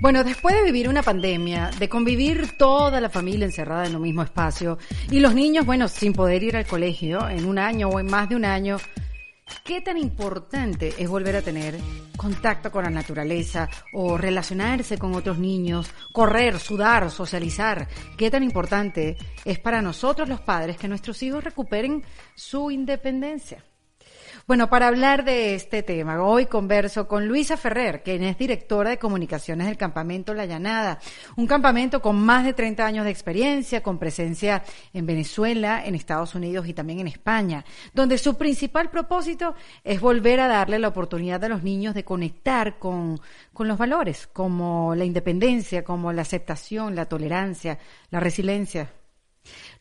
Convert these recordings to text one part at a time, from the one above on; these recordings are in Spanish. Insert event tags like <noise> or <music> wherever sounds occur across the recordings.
Bueno, después de vivir una pandemia, de convivir toda la familia encerrada en un mismo espacio y los niños, bueno, sin poder ir al colegio en un año o en más de un año, ¿qué tan importante es volver a tener contacto con la naturaleza o relacionarse con otros niños, correr, sudar, socializar? ¿Qué tan importante es para nosotros los padres que nuestros hijos recuperen su independencia? Bueno, para hablar de este tema, hoy converso con Luisa Ferrer, quien es directora de comunicaciones del campamento La Llanada, un campamento con más de 30 años de experiencia, con presencia en Venezuela, en Estados Unidos y también en España, donde su principal propósito es volver a darle la oportunidad a los niños de conectar con, con los valores, como la independencia, como la aceptación, la tolerancia, la resiliencia,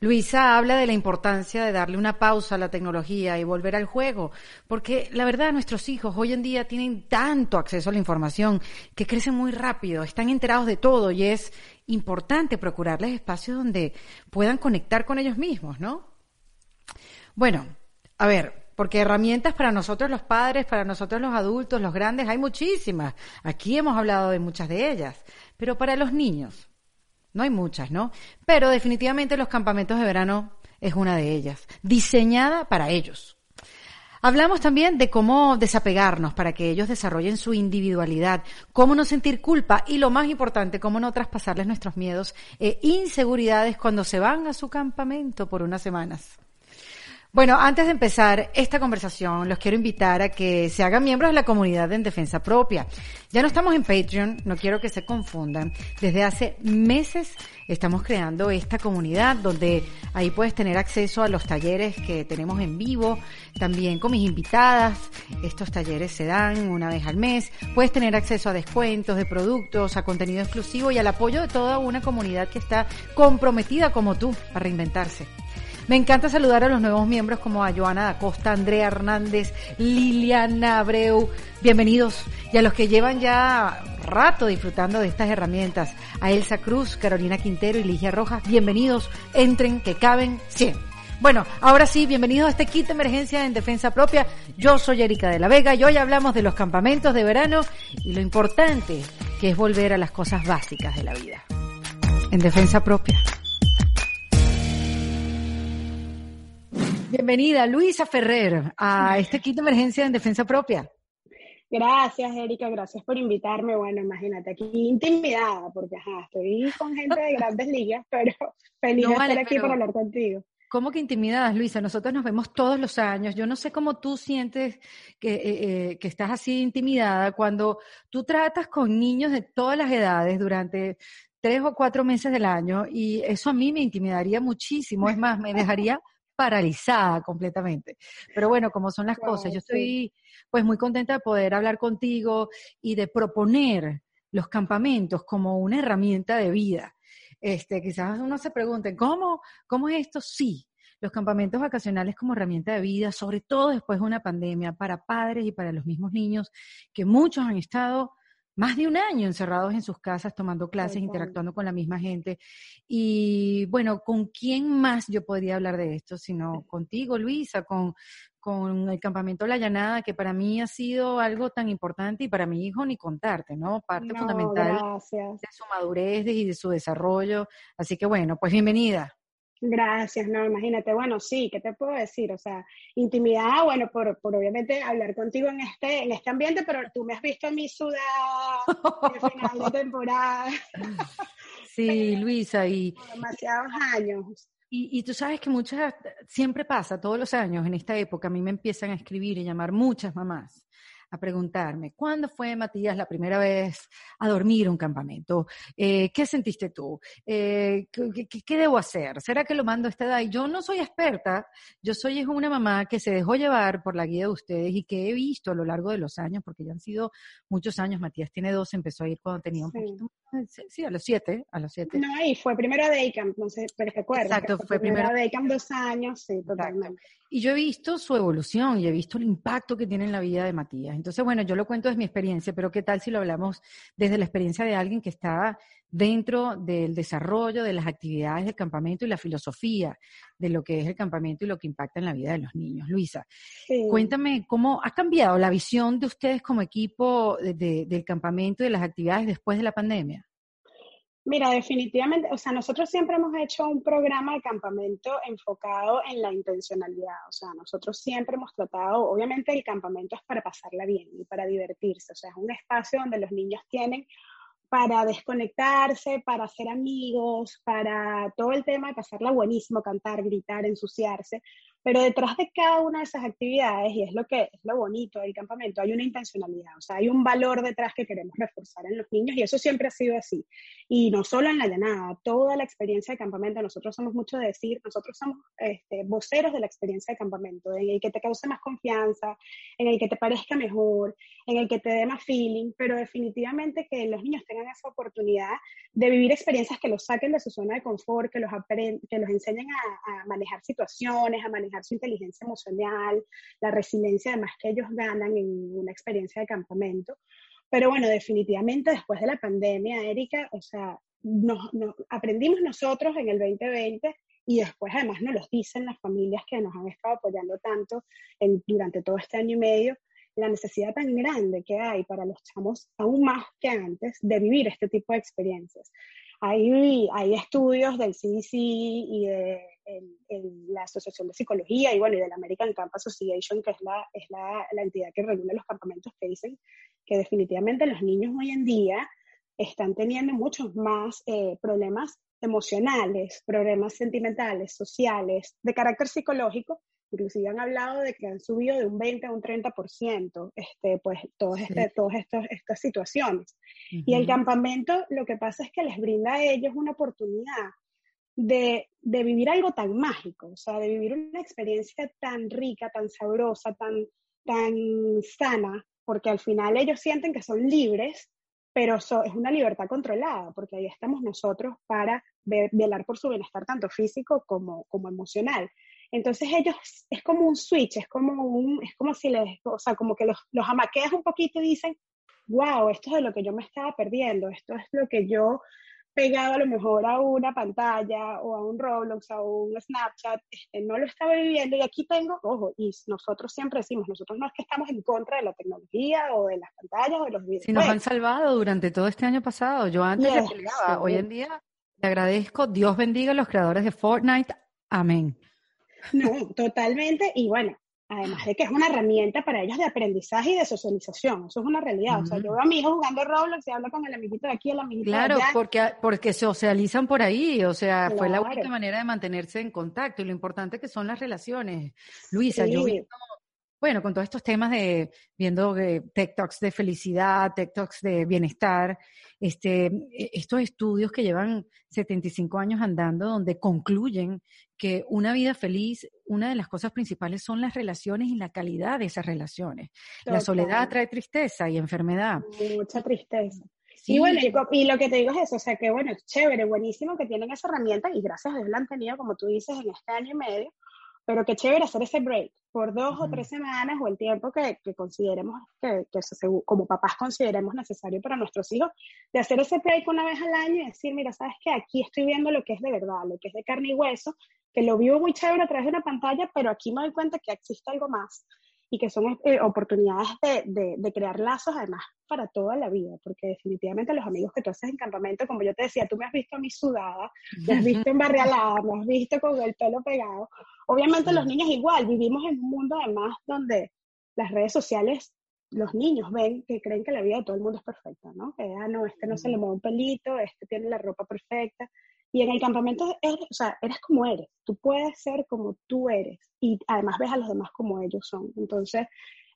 Luisa habla de la importancia de darle una pausa a la tecnología y volver al juego, porque la verdad nuestros hijos hoy en día tienen tanto acceso a la información que crecen muy rápido, están enterados de todo y es importante procurarles espacios donde puedan conectar con ellos mismos, ¿no? Bueno, a ver, porque herramientas para nosotros los padres, para nosotros los adultos, los grandes, hay muchísimas. Aquí hemos hablado de muchas de ellas, pero para los niños, no hay muchas, ¿no? Pero definitivamente los campamentos de verano es una de ellas, diseñada para ellos. Hablamos también de cómo desapegarnos para que ellos desarrollen su individualidad, cómo no sentir culpa y lo más importante, cómo no traspasarles nuestros miedos e inseguridades cuando se van a su campamento por unas semanas. Bueno, antes de empezar esta conversación, los quiero invitar a que se hagan miembros de la comunidad en defensa propia. Ya no estamos en Patreon, no quiero que se confundan. Desde hace meses estamos creando esta comunidad donde ahí puedes tener acceso a los talleres que tenemos en vivo, también con mis invitadas. Estos talleres se dan una vez al mes. Puedes tener acceso a descuentos de productos, a contenido exclusivo y al apoyo de toda una comunidad que está comprometida como tú a reinventarse. Me encanta saludar a los nuevos miembros como a Joana da Costa, Andrea Hernández, Liliana Abreu. Bienvenidos. Y a los que llevan ya rato disfrutando de estas herramientas, a Elsa Cruz, Carolina Quintero y Ligia Rojas. Bienvenidos. Entren, que caben 100. Bueno, ahora sí, bienvenidos a este kit de emergencia en defensa propia. Yo soy Erika de la Vega y hoy hablamos de los campamentos de verano y lo importante que es volver a las cosas básicas de la vida. En defensa propia. Bienvenida, Luisa Ferrer, a este kit de emergencia en defensa propia. Gracias, Erika, gracias por invitarme. Bueno, imagínate, aquí intimidada, porque ajá, estoy con gente de grandes ligas, pero feliz de estar aquí para hablar contigo. ¿Cómo que intimidadas, Luisa? Nosotros nos vemos todos los años. Yo no sé cómo tú sientes que, eh, eh, que estás así intimidada cuando tú tratas con niños de todas las edades durante tres o cuatro meses del año y eso a mí me intimidaría muchísimo. Es más, me dejaría paralizada completamente. Pero bueno, como son las cosas, yo estoy pues muy contenta de poder hablar contigo y de proponer los campamentos como una herramienta de vida. Este, quizás uno se pregunte, ¿cómo, cómo es esto? Sí, los campamentos vacacionales como herramienta de vida, sobre todo después de una pandemia, para padres y para los mismos niños, que muchos han estado más de un año encerrados en sus casas, tomando clases, interactuando con la misma gente. Y bueno, ¿con quién más yo podría hablar de esto? Sino contigo, Luisa, con, con el campamento La Llanada, que para mí ha sido algo tan importante y para mi hijo ni contarte, ¿no? Parte fundamental de su madurez y de su desarrollo. Así que bueno, pues bienvenida. Gracias, no, imagínate, bueno, sí, ¿qué te puedo decir? O sea, intimidad, bueno, por, por obviamente hablar contigo en este, en este ambiente, pero tú me has visto a mí sudar al final de <laughs> temporada. Sí, <laughs> Luisa, y... demasiados años. Y, y, tú sabes que muchas, siempre pasa, todos los años en esta época, a mí me empiezan a escribir y llamar muchas mamás a preguntarme, ¿cuándo fue Matías la primera vez a dormir un campamento? Eh, ¿Qué sentiste tú? Eh, ¿qué, debo hacer? ¿Será que lo mando a esta edad? Y yo no soy experta, yo soy una mamá que se dejó llevar por la guía de ustedes y que he visto a lo largo de los años, porque ya han sido muchos años, Matías tiene dos, empezó a ir cuando tenía un poquito Sí, a los siete, a los siete. No, y fue primero a Daycamp, no sé, pero te acuerdas. Exacto, fue, primero a Daycamp dos años, sí, totalmente. Y yo he visto su evolución y he visto el impacto que tiene en la vida de Matías. Entonces, bueno, yo lo cuento desde mi experiencia, pero ¿qué tal si lo hablamos desde la experiencia de alguien que está dentro del desarrollo de las actividades del campamento y la filosofía de lo que es el campamento y lo que impacta en la vida de los niños? Luisa, cuéntame cómo ha cambiado la visión de ustedes como equipo del campamento y de las actividades después de la pandemia. Mira, definitivamente, o sea, nosotros siempre hemos hecho un programa de campamento enfocado en la intencionalidad, o sea, nosotros siempre hemos tratado, obviamente el campamento es para pasarla bien y para divertirse, o sea, es un espacio donde los niños tienen para desconectarse, para hacer amigos, para todo el tema de pasarla buenísimo, cantar, gritar, ensuciarse, pero detrás de cada una de esas actividades, y es lo que es lo bonito del campamento, hay una intencionalidad, o sea, hay un valor detrás que queremos reforzar en los niños y eso siempre ha sido así. Y no solo en la llanada, toda la experiencia de campamento, nosotros somos mucho de decir, nosotros somos este, voceros de la experiencia de campamento, en el que te cause más confianza, en el que te parezca mejor, en el que te dé más feeling, pero definitivamente que los niños tengan esa oportunidad de vivir experiencias que los saquen de su zona de confort, que los, que los enseñen a, a manejar situaciones, a manejar su inteligencia emocional, la resiliencia además que ellos ganan en una experiencia de campamento. Pero bueno, definitivamente después de la pandemia, Erika, o sea, nos, aprendimos nosotros en el 2020 y después además nos los dicen las familias que nos han estado apoyando tanto en, durante todo este año y medio, la necesidad tan grande que hay para los chamos, aún más que antes, de vivir este tipo de experiencias. Hay, hay estudios del CDC y de la Asociación de Psicología y bueno, y de la American Camp Association, que es la, es la, la entidad que regula los campamentos, que dicen que definitivamente los niños hoy en día están teniendo muchos más eh, problemas emocionales, problemas sentimentales, sociales, de carácter psicológico, inclusive han hablado de que han subido de un 20 a un 30%, este, pues todas este, estas situaciones. Y el campamento lo que pasa es que les brinda a ellos una oportunidad de, vivir algo tan mágico, o sea, de vivir una experiencia tan rica, tan sabrosa, tan, tan sana, porque al final ellos sienten que son libres, pero es una libertad controlada, porque ahí estamos nosotros para velar por su bienestar tanto físico como, como emocional. Entonces ellos, es como un switch, es como, un, es como si les, o sea, como que los, los amaqueas un poquito y dicen, wow, esto es de lo que yo me estaba perdiendo, esto es lo que yo pegado a lo mejor a una pantalla o a un Roblox, a un Snapchat, este, no lo estaba viviendo y aquí tengo, ojo, y nosotros siempre decimos, nosotros no es que estamos en contra de la tecnología o de las pantallas o de los videos. Si nos han salvado durante todo este año pasado, yo antes yes, peleaba, hoy en día le agradezco, Dios bendiga a los creadores de Fortnite, amén. No, totalmente, y bueno, Además de que es una herramienta para ellos de aprendizaje y de socialización. Eso es una realidad. O sea, yo veo a mi hijo jugando Roblox y hablo con el amiguito de aquí, el amiguito claro, de allá. porque, porque socializan por ahí. O sea, fue la única manera de mantenerse en contacto. Y lo importante que son las relaciones. Luisa, yo vi bueno, con todos estos temas de viendo eh, TikToks de felicidad, TikToks de bienestar, este, e, estos estudios que llevan 75 años andando, donde concluyen que una vida feliz, una de las cosas principales son las relaciones y la calidad de esas relaciones. La soledad trae tristeza y enfermedad. Mucha tristeza. Sí. Y bueno, y, lo que te digo es eso, o sea que bueno, es chévere, buenísimo que tienen esa herramienta y gracias a Dios la han tenido, como tú dices, en este año y medio, pero qué chévere hacer ese break por dos o tres semanas o el tiempo que, que consideremos, que, que, como papás consideremos necesario para nuestros hijos, de hacer ese break una vez al año y decir, mira, sabes que aquí estoy viendo lo que es de verdad, lo que es de carne y hueso, que lo vivo muy chévere a través de una pantalla, pero aquí me doy cuenta que existe algo más y que son eh, oportunidades de, de, crear lazos además para toda la vida, porque definitivamente los amigos que tú haces en campamento, como yo te decía, tú me has visto a mí sudada, me has visto <laughs> embarrialada, me has visto con el pelo pegado. Obviamente los niños igual, vivimos en un mundo además donde las redes sociales, los niños ven que creen que la vida de todo el mundo es perfecta, ¿no? Que, ah, no, este no se le mueve un pelito, este tiene la ropa perfecta. Y en el campamento eres, o sea, eres como eres, tú puedes ser como tú eres y además ves a los demás como ellos son. Entonces,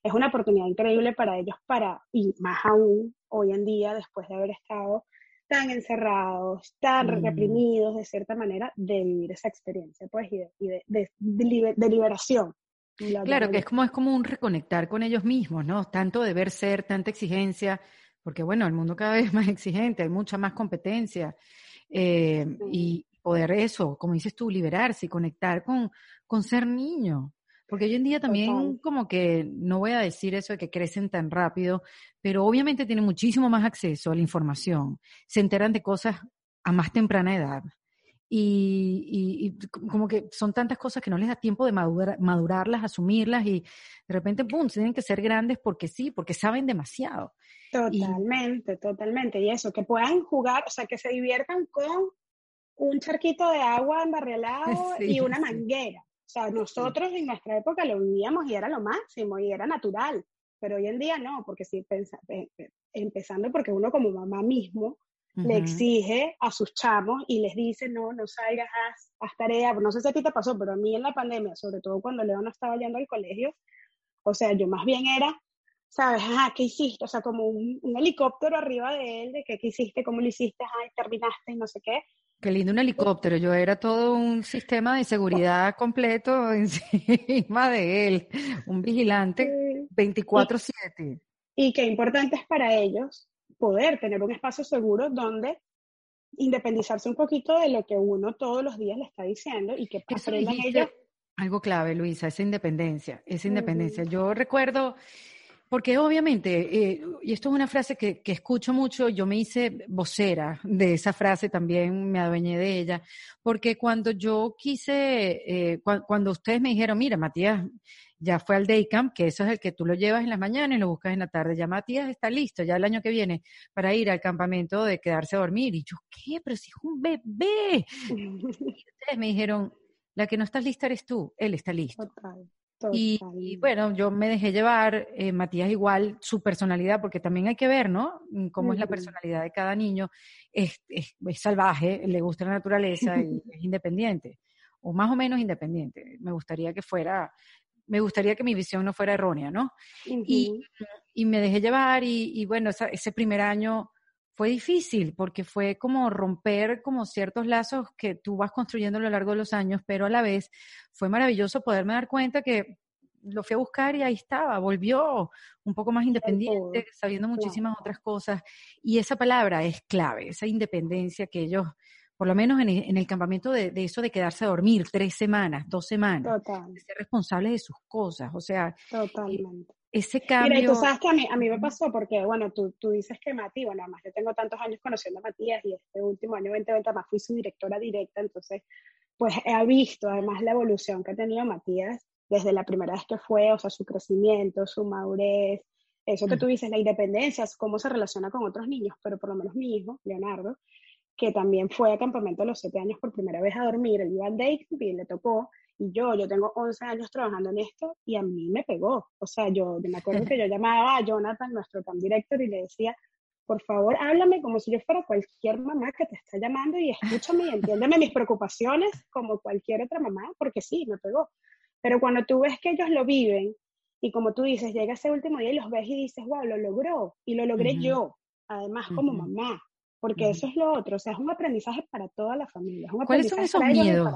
es una oportunidad increíble para ellos para, y más aún hoy en día, después de haber estado tan encerrados, tan mm. reprimidos de cierta manera, de vivir esa experiencia, pues, y de, y de, de, de liberación. Claro, que es como, es como un reconectar con ellos mismos, ¿no? Tanto deber ser, tanta exigencia, porque bueno, el mundo cada vez es <laughs> más exigente, hay mucha más competencia. Eh, y poder eso, como dices tú, liberarse y conectar con, con ser niño. Porque hoy en día también como que, no voy a decir eso de que crecen tan rápido, pero obviamente tienen muchísimo más acceso a la información, se enteran de cosas a más temprana edad. Y, como que son tantas cosas que no les da tiempo de madurarlas, asumirlas y de repente, ¡pum!, tienen que ser grandes porque sí, porque saben demasiado. Totalmente, totalmente. Y eso, que puedan jugar, o sea, que se diviertan con un charquito de agua <laughs> embarrelado y una manguera. O sea, nosotros en nuestra época lo vivíamos y era lo máximo y era natural, pero hoy en día no, porque sí, empezando porque uno como mamá mismo le exige a sus chamos y les dice, no, no salgas, haz, haz tarea. No sé si a ti te pasó, pero a mí en la pandemia, sobre todo cuando Leo no estaba yendo al colegio, o sea, yo más bien era, ¿sabes? Ah, ¿qué hiciste? O sea, como un, helicóptero arriba de él, de que, qué hiciste, cómo lo hiciste, ay, terminaste y no sé qué. Qué lindo un helicóptero. Yo era todo un sistema de seguridad completo <laughs> encima de él. Un vigilante 24-7. Y, y qué importante es para ellos poder tener un espacio seguro donde independizarse un poquito de lo que uno todos los días le está diciendo y que aprendan ellos. Algo clave, Luisa, esa independencia, esa independencia. Yo recuerdo, porque obviamente, eh, y esto es una frase que, que, escucho mucho, yo me hice vocera de esa frase también, me adueñé de ella, porque cuando yo quise, eh, cuando ustedes me dijeron, mira, Matías, ya fue al day camp, que eso es el que tú lo llevas en las mañanas y lo buscas en la tarde. Ya Matías está listo, ya el año que viene, para ir al campamento de quedarse a dormir. Y yo, ¿qué? Pero si es un bebé. <laughs> y ustedes me dijeron, la que no estás lista eres tú, él está listo. Total. Y, bueno, yo me dejé llevar, eh, Matías igual, su personalidad, porque también hay que ver, ¿no? Mm, cómo es la personalidad de cada niño. Es, es, es salvaje, le gusta la naturaleza y <laughs> es independiente, o más o menos independiente. Me gustaría que fuera me gustaría que mi visión no fuera errónea, ¿no? y, y, me dejé llevar y, y bueno, ese primer año fue difícil porque fue como romper como ciertos lazos que tú vas construyendo a lo largo de los años, pero a la vez fue maravilloso poderme dar cuenta que lo fui a buscar y ahí estaba, volvió un poco más independiente, sabiendo muchísimas otras cosas. Y esa palabra es clave, esa independencia que ellos por lo menos en, el campamento de, eso de quedarse a dormir tres semanas, dos semanas, de ser responsable de sus cosas, o sea, eh, Totalmente. Ese cambio... Mira, tú sabes que a mí, a mí me pasó porque, bueno, tú, tú dices que Mati, bueno, además yo tengo tantos años conociendo a Matías y este último año 2020 más fui su directora directa, entonces, pues he visto además la evolución que ha tenido Matías desde la primera vez que fue, o sea, su crecimiento, su madurez, eso que tú dices, la independencia, cómo se relaciona con otros niños, pero por lo menos mi hijo, Leonardo, que también fue a campamento a los siete años por primera vez a dormir, el iba al day y le tocó, y yo, yo tengo 11 años trabajando en esto y a mí me pegó. O sea, yo me acuerdo que yo <laughs> llamaba a Jonathan, nuestro camp director, y le decía, por favor, háblame como si yo fuera cualquier mamá que te está llamando y escúchame y entiéndeme mis preocupaciones como cualquier otra mamá, porque sí, me pegó. Pero cuando tú ves que ellos lo viven y como tú dices, llega ese último día y los ves y dices, wow, lo logró y lo logré yo, además como mamá porque eso es lo otro, o sea, es un aprendizaje para toda la familia. ¿Cuáles son esos miedos,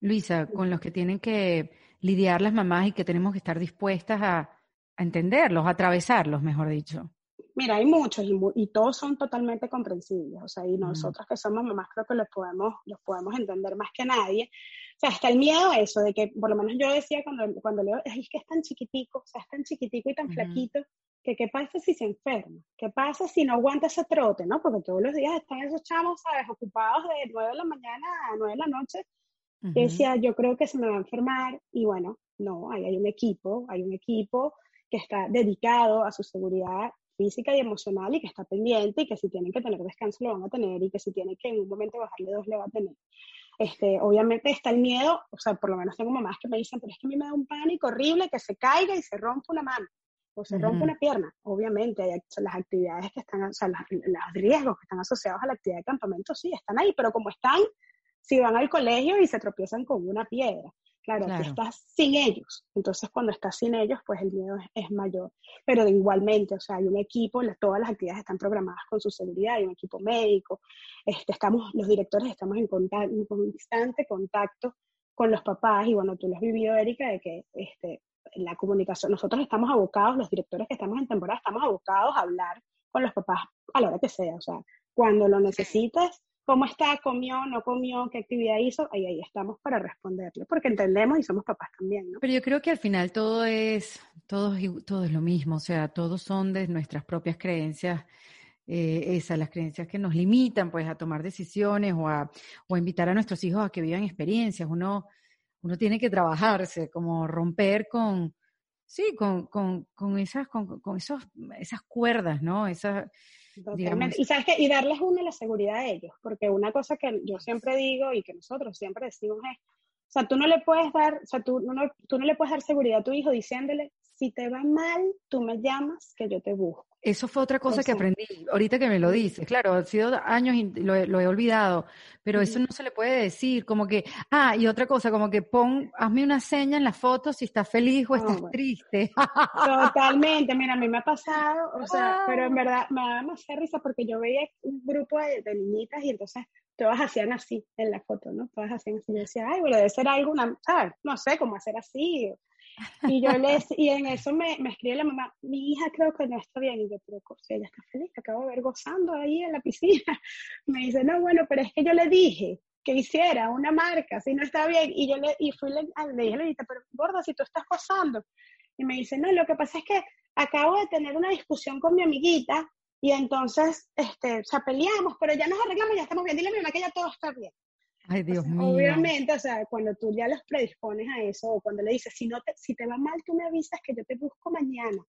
Luisa, con los que tienen que lidiar las mamás y que tenemos que estar dispuestas a, entenderlos, a atravesarlos, mejor dicho? Mira, hay muchos y, todos son totalmente comprensibles, o sea, y nosotros que somos mamás creo que los podemos, los podemos entender más que nadie. O sea, está el miedo a eso, de que por lo menos yo decía cuando, cuando leo, es que es tan chiquitico, o sea, es tan chiquitico y tan flaquito, que qué pasa si se enferma, qué pasa si no aguanta ese trote, ¿no? Porque todos los días están esos chamos, ¿sabes? Ocupados de 9 de la mañana a 9 de la noche. Y decía, yo creo que se me va a enfermar y bueno, no, ahí hay un equipo, hay un equipo que está dedicado a su seguridad física y emocional y que está pendiente y que si tienen que tener descanso lo van a tener y que si tienen que en un momento bajarle dos le va a tener. Este, obviamente está el miedo, o sea, por lo menos tengo mamás que me dicen, pero es que a mí me da un pánico horrible que se caiga y se rompa una mano o se rompe una pierna, obviamente hay, las actividades que están, o sea, los, riesgos que están asociados a la actividad de campamento sí están ahí, pero como están, si van al colegio y se tropiezan con una piedra, claro, tú estás sin ellos, entonces cuando estás sin ellos, pues el miedo es, mayor, pero igualmente, o sea, hay un equipo, todas las actividades están programadas con su seguridad, hay un equipo médico, este, estamos, los directores estamos en, en constante contacto con los papás, y bueno, tú lo has vivido, Erika, de que este, la comunicación, nosotros estamos abocados, los directores que estamos en temporada, estamos abocados a hablar con los papás a la hora que sea, o sea, cuando lo necesitas, cómo está, comió, no comió, qué actividad hizo, ahí, ahí estamos para responderle, porque entendemos y somos papás también, ¿no? Pero yo creo que al final todo es, todo, todo es lo mismo, o sea, todos son de nuestras propias creencias eh, esas, las creencias que nos limitan pues a tomar decisiones o a, o invitar a nuestros hijos a que vivan experiencias. Uno, uno tiene que trabajarse, como romper con, sí, con, con, con esas, con, con, esos, esas cuerdas, ¿no? Esa, Y sabes que, y darles una la seguridad a ellos, porque una cosa que yo siempre digo y que nosotros siempre decimos es, o sea, tú no le puedes dar, o sea, tú no, tú no le puedes dar seguridad a tu hijo diciéndole, si te va mal, tú me llamas que yo te busco. Eso fue otra cosa que aprendí, ahorita que me lo dices, claro, ha sido años y lo, he olvidado, pero eso no se le puede decir, como que, ah, y otra cosa, como que pon, hazme una seña en la foto si estás feliz o estás triste. Totalmente, mira, a mí me ha pasado, o sea, pero en verdad me da demasiada risa porque yo veía un grupo de, niñitas y entonces todas hacían así en la foto, ¿no? Todas hacían así, yo decía, ay, bueno, debe ser alguna, ¿sabes? No sé cómo hacer así, y yo <laughs> les, y en eso me, me escribe la mamá, mi hija creo que no está bien. Y yo, pero si ella está feliz, acabo de ver gozando ahí en la piscina. <laughs> Me dice, no, bueno, pero es que yo le dije que hiciera una marca, si no está bien. Y yo le, y fui, le, le dije, le pero gorda, si tú estás gozando. Y me dice, no, lo que pasa es que acabo de tener una discusión con mi amiguita y entonces, este, o sea, peleamos, pero ya nos arreglamos, ya estamos bien. Dile a mi mamá que ya todo está bien. Ay, Dios mío. Obviamente, o sea, cuando tú ya los predispones a eso, o cuando le dices, si, no te, si te va mal, tú me avisas que yo te busco mañana.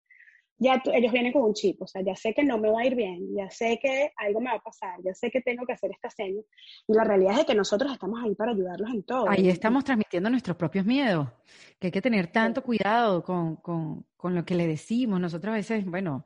Ya ellos vienen con un chip, o sea, ya sé que no me va a ir bien, ya sé que algo me va a pasar, ya sé que tengo que hacer esta seña. Y la realidad es que nosotros estamos ahí para ayudarlos en todo. Ahí estamos transmitiendo nuestros propios miedos, que hay que tener tanto cuidado con, con, con lo que le decimos. Nosotros a veces, bueno,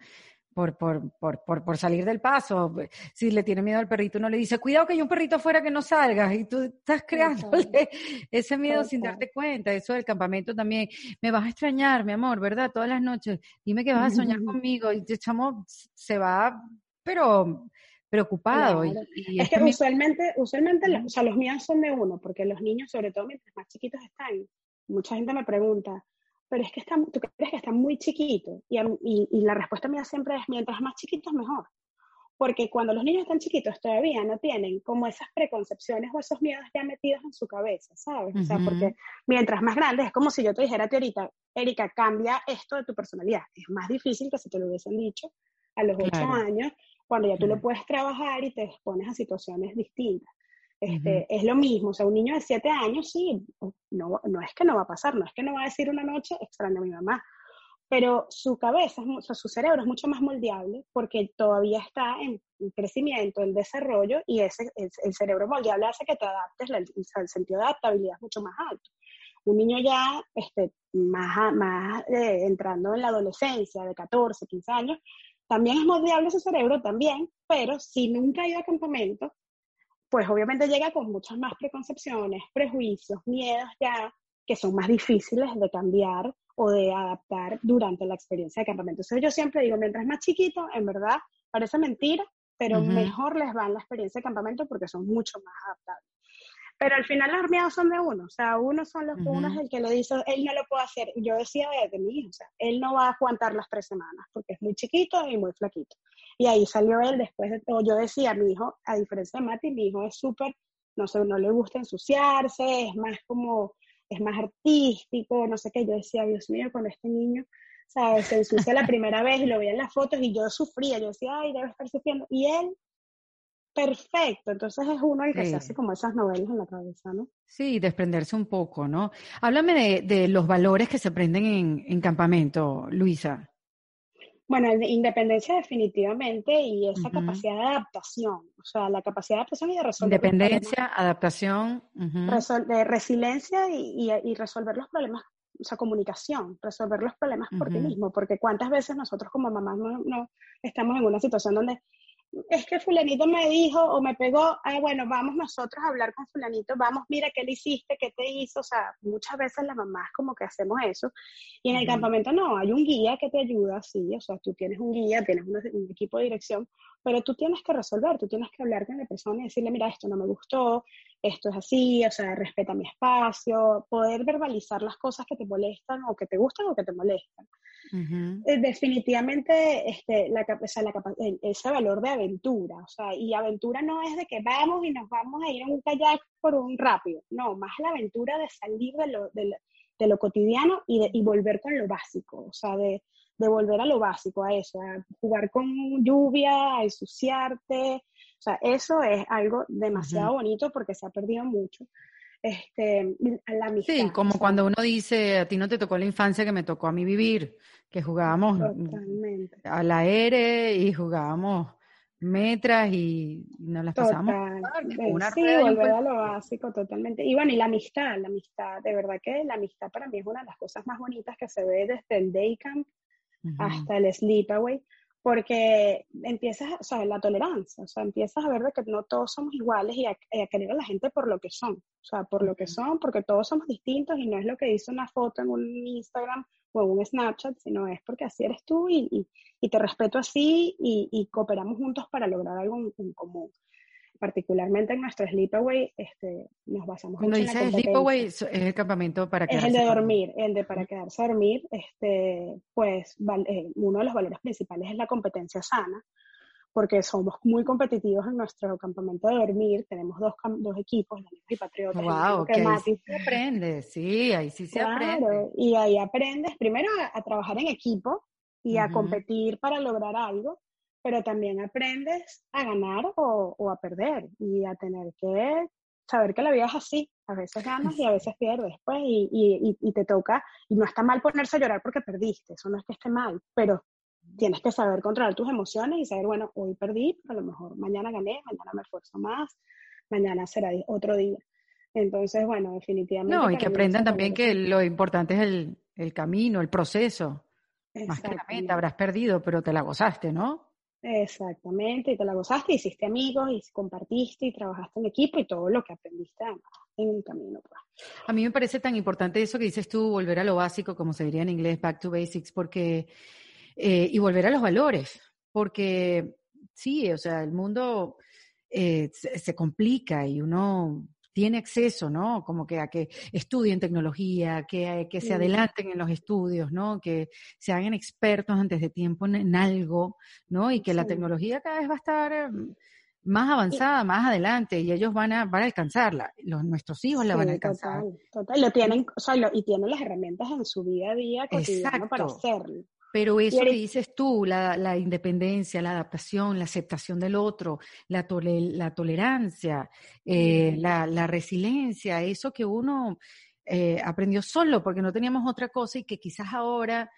por, por, por, por, por salir del paso. Si le tiene miedo al perrito, uno le dice, cuidado que hay un perrito afuera que no salga. Y tú estás creándole <laughs> ese miedo sin darte cuenta. Eso del campamento también. Me vas a extrañar, mi amor, ¿verdad? Todas las noches. Dime que vas a soñar <laughs> conmigo. Y el chamo se va, pero preocupado. Y, es que usualmente, usualmente los, o sea, los miedos son de uno, porque los niños, sobre todo mientras más chiquitos están, mucha gente me pregunta, pero es que está, tú crees que está muy chiquito. Y, y, la respuesta mía siempre es, mientras más chiquitos, mejor. Porque cuando los niños están chiquitos todavía no tienen como esas preconcepciones o esos miedos ya metidos en su cabeza, ¿sabes? O sea, porque mientras más grandes, es como si yo te dijera a ti ahorita, Erika, cambia esto de tu personalidad. Es más difícil que si te lo hubiesen dicho a los ocho años, cuando ya tú lo puedes trabajar y te expones a situaciones distintas. Este, Es lo mismo, o sea, un niño de 7 años, sí, no, no es que no va a pasar, no es que no va a decir una noche extraño a mi mamá, pero su cabeza, su cerebro es mucho más moldeable porque todavía está en crecimiento, en desarrollo, y ese, el, cerebro moldeable hace que te adaptes, el, el, sentido de adaptabilidad es mucho más alto. Un niño ya este, más, más eh, entrando en la adolescencia, de 14, 15 años, también es moldeable su cerebro, también, pero si nunca ha ido a campamento, pues obviamente llega con muchas más preconcepciones, prejuicios, miedos ya, que son más difíciles de cambiar o de adaptar durante la experiencia de campamento. Entonces yo siempre digo, mientras más chiquito, en verdad, parece mentira, pero mejor les va en la experiencia de campamento porque son mucho más adaptables. Pero al final los miedos son de uno, o sea, uno son los unos el que lo dice, él no lo puede hacer. Yo decía de, mi hijo, o sea, él no va a aguantar las tres semanas porque es muy chiquito y muy flaquito. Y ahí salió él después de todo. Yo decía, mi hijo, a diferencia de Mati, mi hijo es súper, no sé, no le gusta ensuciarse, es más como, es más artístico, no sé qué. Yo decía, Dios mío, con este niño, ¿sabes? Se ensucia la primera vez y lo veía en las fotos y yo sufría, yo decía, ay, debe estar sufriendo. Y él perfecto. Entonces es uno el que se hace como esas novelas en la cabeza, ¿no? Sí, desprenderse un poco, ¿no? Háblame de, los valores que se aprenden en, campamento, Luisa. Bueno, independencia definitivamente y esa capacidad de adaptación, o sea, la capacidad de adaptación y de resolver. Independencia, adaptación. de resiliencia y, resolver los problemas, o sea, comunicación, resolver los problemas por ti mismo, porque cuántas veces nosotros como mamás no, estamos en una situación donde es que fulanito me dijo o me pegó, ah, bueno, vamos nosotros a hablar con fulanito, vamos, mira qué le hiciste, qué te hizo, o sea, muchas veces las mamás como que hacemos eso, y en el campamento no, hay un guía que te ayuda, sí, o sea, tú tienes un guía, tienes un, equipo de dirección, pero tú tienes que resolver, tú tienes que hablar con la persona y decirle, mira, esto no me gustó, esto es así, o sea, respeta mi espacio, poder verbalizar las cosas que te molestan o que te gustan o que te molestan. Eh, definitivamente este, la, ese valor de aventura, o sea, y aventura no es de que vamos y nos vamos a ir en un kayak por un rápido, no, más la aventura de salir de lo, de, lo cotidiano y, de, y volver con lo básico, o sea, de de volver a lo básico, a eso, a jugar con lluvia, a ensuciarte. O sea, eso es algo demasiado bonito porque se ha perdido mucho. Este, la amistad. Sí, como cuando uno dice, a ti no te tocó la infancia que me tocó a mí vivir, que jugábamos al aire y jugábamos metras y nos las pasamos. sí, volver a lo básico, totalmente. Y bueno, y la amistad, la amistad, de verdad que la amistad para mí es una de las cosas más bonitas que se ve desde el day camp hasta el sleepaway, porque empiezas, o sea, la tolerancia, o sea, empiezas a ver de que no todos somos iguales y a, querer a la gente por lo que son, o sea, por lo que son, porque todos somos distintos y no es lo que dice una foto en un Instagram o en un Snapchat, sino es porque así eres tú y, y, te respeto así y, y, cooperamos juntos para lograr algo en común particularmente en nuestro sleepaway, este, nos basamos Cuando mucho en la sleepaway es el campamento para quedarse. Es el de dormir, el de para quedarse a dormir, este, pues eh, uno de los valores principales es la competencia sana, porque somos muy competitivos en nuestro campamento de dormir, tenemos dos, dos equipos, y Patriotas. Wow, que ahí sí se aprende, sí, ahí sí se aprende. Y ahí aprendes primero a, trabajar en equipo y a competir para lograr algo, pero también aprendes a ganar o, a perder y a tener que saber que la vida es así. A veces ganas y a veces pierdes, pues, y, y, te toca, y no está mal ponerse a llorar porque perdiste, eso no es que esté mal, pero tienes que saber controlar tus emociones y saber, bueno, hoy perdí, pero a lo mejor mañana gané, mañana me esfuerzo más, mañana será otro día. Entonces, bueno, definitivamente. No, y que aprendan también que lo importante es el, el camino, el proceso. Más que la meta, habrás perdido, pero te la gozaste, ¿no? Exactamente, y te la gozaste, hiciste amigos, y compartiste, y trabajaste en equipo, y todo lo que aprendiste en el camino. Pues. A mí me parece tan importante eso que dices tú, volver a lo básico, como se diría en inglés, back to basics, porque, eh, y volver a los valores, porque sí, o sea, el mundo eh, se complica y uno tiene acceso, ¿no? Como que a que estudien tecnología, que, que se adelanten en los estudios, ¿no? Que se hagan expertos antes de tiempo en, algo, ¿no? Y que la tecnología cada vez va a estar em, más avanzada, más adelante, y ellos van a, van a alcanzarla. Los, nuestros hijos la van a alcanzar. Total, total. Lo tienen, o sea, y tienen las herramientas en su día a día cotidiano para hacerlo. Pero eso que dices tú, la, independencia, la adaptación, la aceptación del otro, la, la tolerancia, eh, la, resiliencia, eso que uno eh, aprendió solo porque no teníamos otra cosa y que quizás ahora,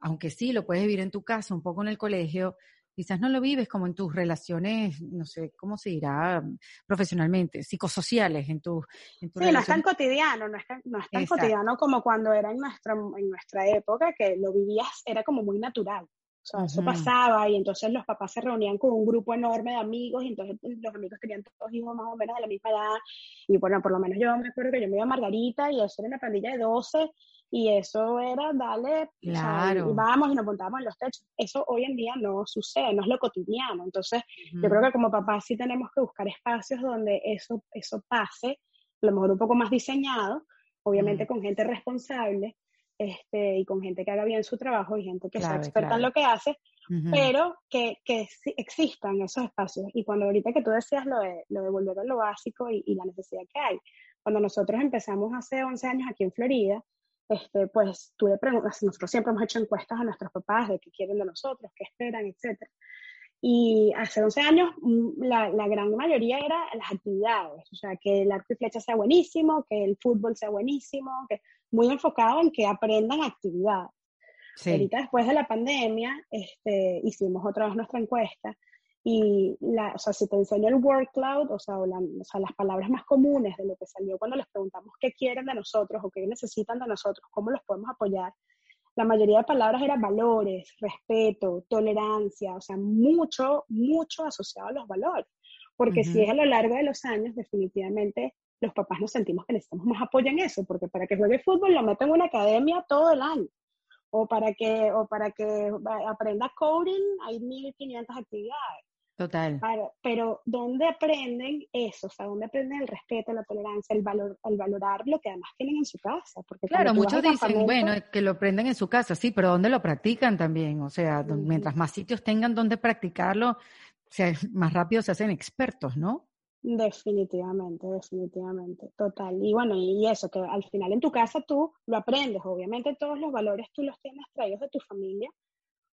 aunque sí lo puedes vivir en tu casa, un poco en el colegio, quizás no lo vives como en tus relaciones, no sé, ¿cómo se dirá profesionalmente? Psicosociales, en tu... En sí, no es tan cotidiano, no es tan, no es tan cotidiano como cuando era en nuestra, en nuestra época, que lo vivías, era como muy natural. O sea, eso pasaba y entonces los papás se reunían con un grupo enorme de amigos y entonces los amigos tenían todos hijos más o menos de la misma edad. Y bueno, por lo menos yo me acuerdo que yo me iba a Margarita y eso era una pandilla de 12 y eso era, dale, claro. y vamos y nos montábamos en los techos. Eso hoy en día no sucede, no es lo cotidiano. Entonces, yo creo que como papás sí tenemos que buscar espacios donde eso, eso pase, a lo mejor un poco más diseñado, obviamente con gente responsable, este, y con gente que haga bien su trabajo y gente que sea experta en lo que hace, pero que, que existan esos espacios. Y cuando ahorita que tú decías lo de, lo de volver a lo básico y, y la necesidad que hay, cuando nosotros empezamos hace 11 años aquí en Florida, este, pues tuve preguntas, nosotros siempre hemos hecho encuestas a nuestros papás de qué quieren de nosotros, qué esperan, etc. Y hace 11 años mm, la, la, gran mayoría era las actividades, o sea, que el arco y flecha sea buenísimo, que el fútbol sea buenísimo, que muy enfocado en que aprendan actividades. Ahorita después de la pandemia este, hicimos otra vez nuestra encuesta y, la, o sea, si te enseño el word cloud, o sea, o, sea, las palabras más comunes de lo que salió cuando les preguntamos qué quieren de nosotros o qué necesitan de nosotros, cómo los podemos apoyar, la mayoría de palabras eran valores, respeto, tolerancia, o sea, mucho, mucho asociado a los valores. Porque si es a lo largo de los años, definitivamente los papás nos sentimos que necesitamos más apoyo en eso, porque para que juegue fútbol lo meten en una academia todo el año. O para que, o para que aprenda coding hay 1500 actividades Total. pero ¿dónde aprenden eso? O sea, ¿dónde aprenden el respeto, la tolerancia, el, valor, el valorar lo que además tienen en su casa? Porque claro, muchos dicen, bueno, que lo aprenden en su casa, sí, pero ¿dónde lo practican también? O sea, mientras más sitios tengan donde practicarlo, o sea, más rápido se hacen expertos, ¿no? Definitivamente, definitivamente, total. Y bueno, y eso, que al final en tu casa tú lo aprendes, obviamente todos los valores tú los tienes traídos de tu familia,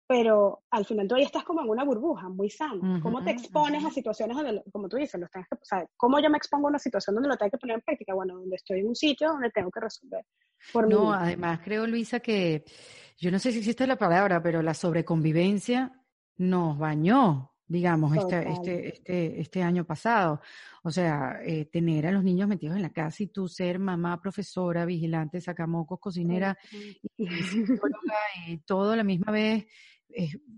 pero al final tú ahí estás como en una burbuja muy sana. ¿Cómo te expones a situaciones donde, como tú dices, los tengas que, o sea, ¿cómo yo me expongo a una situación donde lo tengo que poner en práctica? Bueno, donde estoy en un sitio donde tengo que resolver. Por no, además creo, Luisa, que yo no sé si existe la palabra, pero la sobreconvivencia nos bañó, digamos, este, este, este, este año pasado. O sea, eh, tener a los niños metidos en la casa y tú ser mamá, profesora, vigilante, sacamocos, cocinera y, y <laughs> todo a la misma vez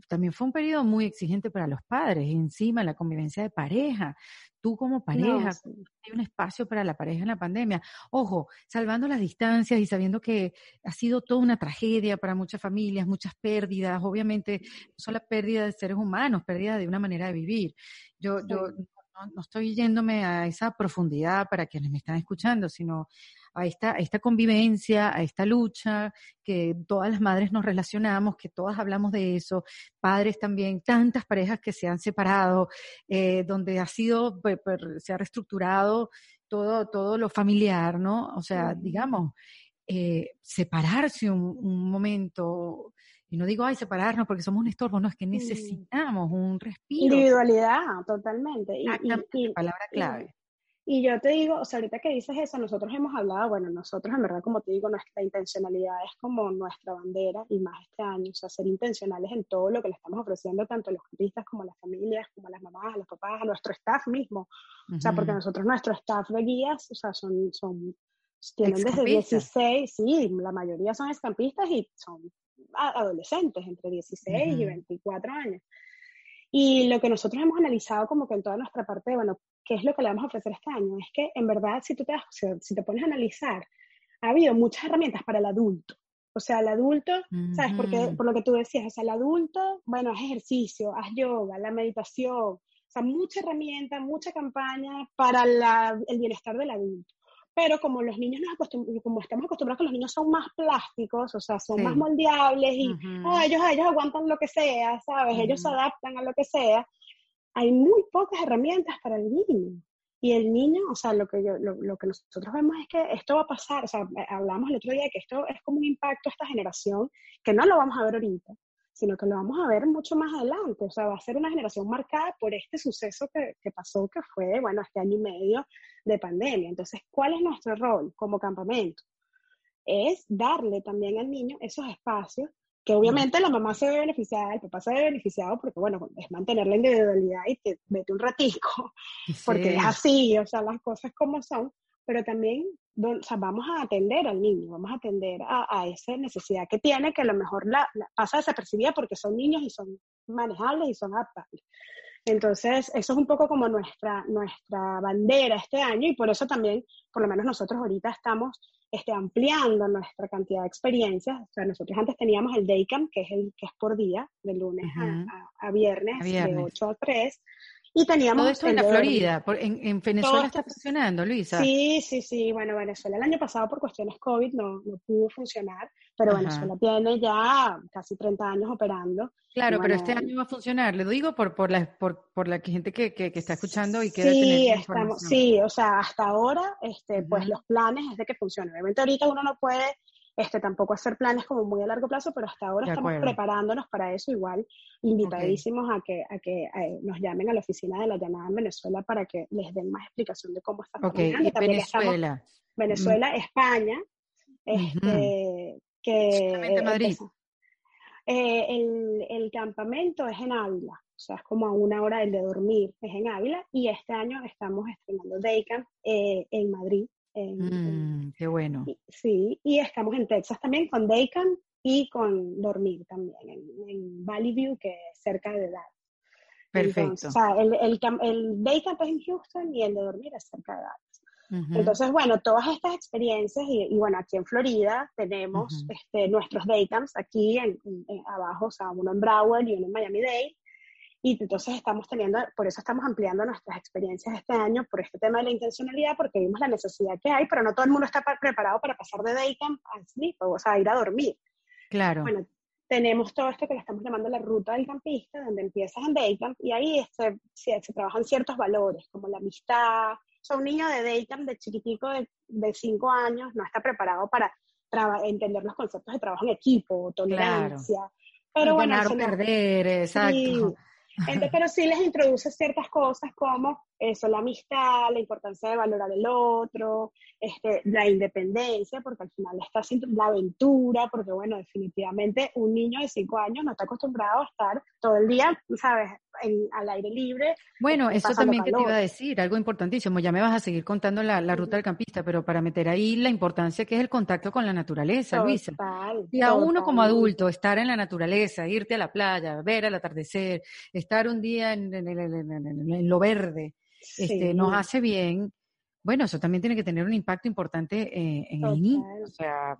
también fue un periodo muy exigente para los padres, encima la convivencia de pareja. Tú como pareja, hay un espacio para la pareja en la pandemia. Ojo, salvando las distancias y sabiendo que ha sido toda una tragedia para muchas familias, muchas pérdidas, obviamente, no solo pérdida de seres humanos, pérdida de una manera de vivir. Yo, yo no, estoy yéndome a esa profundidad para quienes me están escuchando, sino a esta, esta convivencia, a esta lucha, que todas las madres nos relacionamos, que todas hablamos de eso, padres también, tantas parejas que se han separado, eh, donde ha sido, se ha reestructurado todo, todo lo familiar, ¿no? O sea, digamos, eh, separarse un, momento, y no digo, ay, separarnos porque somos un estorbo, no, es que necesitamos un respiro. Individualidad, totalmente. Y, palabra clave. Y yo te digo, o sea, ahorita que dices eso, nosotros hemos hablado, bueno, nosotros en verdad, como te digo, nuestra intencionalidad es como nuestra bandera y más este año, o sea, ser intencionales en todo lo que le estamos ofreciendo, tanto a los turistas como a las familias, como a las mamás, a los papás, a nuestro staff mismo. O sea, porque nosotros, nuestro staff de guías, o sea, son, son tienen desde 16, sí, la mayoría son escampistas y son adolescentes, entre 16 y 24 años. Y lo que nosotros hemos analizado como que en toda nuestra parte, bueno, ¿qué es lo que le vamos a ofrecer este año? Es que en verdad, si tú te, si te pones a analizar, ha habido muchas herramientas para el adulto. O sea, el adulto, ¿sabes? Porque, por lo que tú decías, o sea, el adulto, bueno, haz ejercicio, haz yoga, la meditación, o sea, mucha herramienta, mucha campaña para el bienestar del adulto pero como los niños nos como estamos acostumbrados que los niños son más plásticos, o sea, son más moldeables y oh, ellos, ellos aguantan lo que sea, ¿sabes? Ellos se adaptan a lo que sea. Hay muy pocas herramientas para el niño. Y el niño, o sea, lo que, yo, lo, lo, que nosotros vemos es que esto va a pasar, o sea, hablamos el otro día de que esto es como un impacto a esta generación, que no lo vamos a ver ahorita, sino que lo vamos a ver mucho más adelante. O sea, va a ser una generación marcada por este suceso que, que, pasó, que fue, bueno, este año y medio de pandemia. Entonces, ¿cuál es nuestro rol como campamento? Es darle también al niño esos espacios que obviamente la mamá se ve beneficiada, el papá se ve beneficiado, porque bueno, es mantener la individualidad y te mete un ratico, <laughs> porque es así, o sea, las cosas como son, pero también o sea, vamos a atender al niño, vamos a atender a, esa necesidad que tiene, que a lo mejor la, pasa desapercibida porque son niños y son manejables y son adaptables. Entonces, eso es un poco como nuestra, nuestra bandera este año y por eso también, por lo menos nosotros ahorita estamos este, ampliando nuestra cantidad de experiencias. O sea, nosotros antes teníamos el Daycamp, que es, el, que es por día, de lunes a, viernes, a, viernes, de 8 a 3. Y teníamos... Todo esto en la Florida, en, Venezuela está funcionando, Luisa. Sí, sí, sí. Bueno, Venezuela el año pasado por cuestiones COVID no, no pudo funcionar, pero Venezuela tiene ya casi 30 años operando. Claro, pero este año va a funcionar. Le digo por, por, la, por, por la gente que, que, está escuchando y que sí, estamos, sí, o sea, hasta ahora, este, pues los planes es de que funcione. Obviamente ahorita uno no puede este, tampoco hacer planes como muy a largo plazo, pero hasta ahora estamos preparándonos para eso igual, invitadísimos a que, a que eh, nos llamen a la oficina de la llamada en Venezuela para que les den más explicación de cómo estamos okay. Venezuela. Venezuela, España, este, que... Madrid. Eh, el, el, campamento es en Ávila, o sea, es como a una hora del de dormir, es en Ávila, y este año estamos estrenando Daycamp eh, en Madrid, Mm, qué bueno. Sí, y estamos en Texas también con Daycamp y con Dormir también, en, Valley View, que es cerca de Dallas. Perfecto. o sea, el, el, el Daycamp es en Houston y el de Dormir es cerca de Dallas. Entonces, bueno, todas estas experiencias, y, bueno, aquí en Florida tenemos este, nuestros daycamps aquí en, abajo, o sea, uno en Broward y uno en Miami-Dade, Y entonces estamos teniendo, por eso estamos ampliando nuestras experiencias este año por este tema de la intencionalidad, porque vimos la necesidad que hay, pero no todo el mundo está preparado para pasar de day camp al sleep, o sea, ir a dormir. Claro. Bueno, tenemos todo esto que le estamos llamando la ruta del campista, donde empiezas en day camp y ahí se, se, trabajan ciertos valores, como la amistad. O sea, un niño de day camp, de chiquitico de, de cinco años, no está preparado para entender los conceptos de trabajo en equipo, tolerancia. Pero bueno, ganar o perder, exacto. Pero sí les introduce ciertas cosas como eso, la amistad, la importancia de valorar el otro, este, la independencia, porque al final está haciendo la aventura, porque bueno, definitivamente un niño de cinco años no está acostumbrado a estar todo el día, ¿sabes?, al aire libre. Bueno, eso también que te iba a decir, algo importantísimo, ya me vas a seguir contando la, ruta del campista, pero para meter ahí la importancia que es el contacto con la naturaleza, Luisa. Y a uno como adulto, estar en la naturaleza, irte a la playa, ver el atardecer, estar un día en, en lo verde, este, nos hace bien, bueno, eso también tiene que tener un impacto importante eh, en el niño.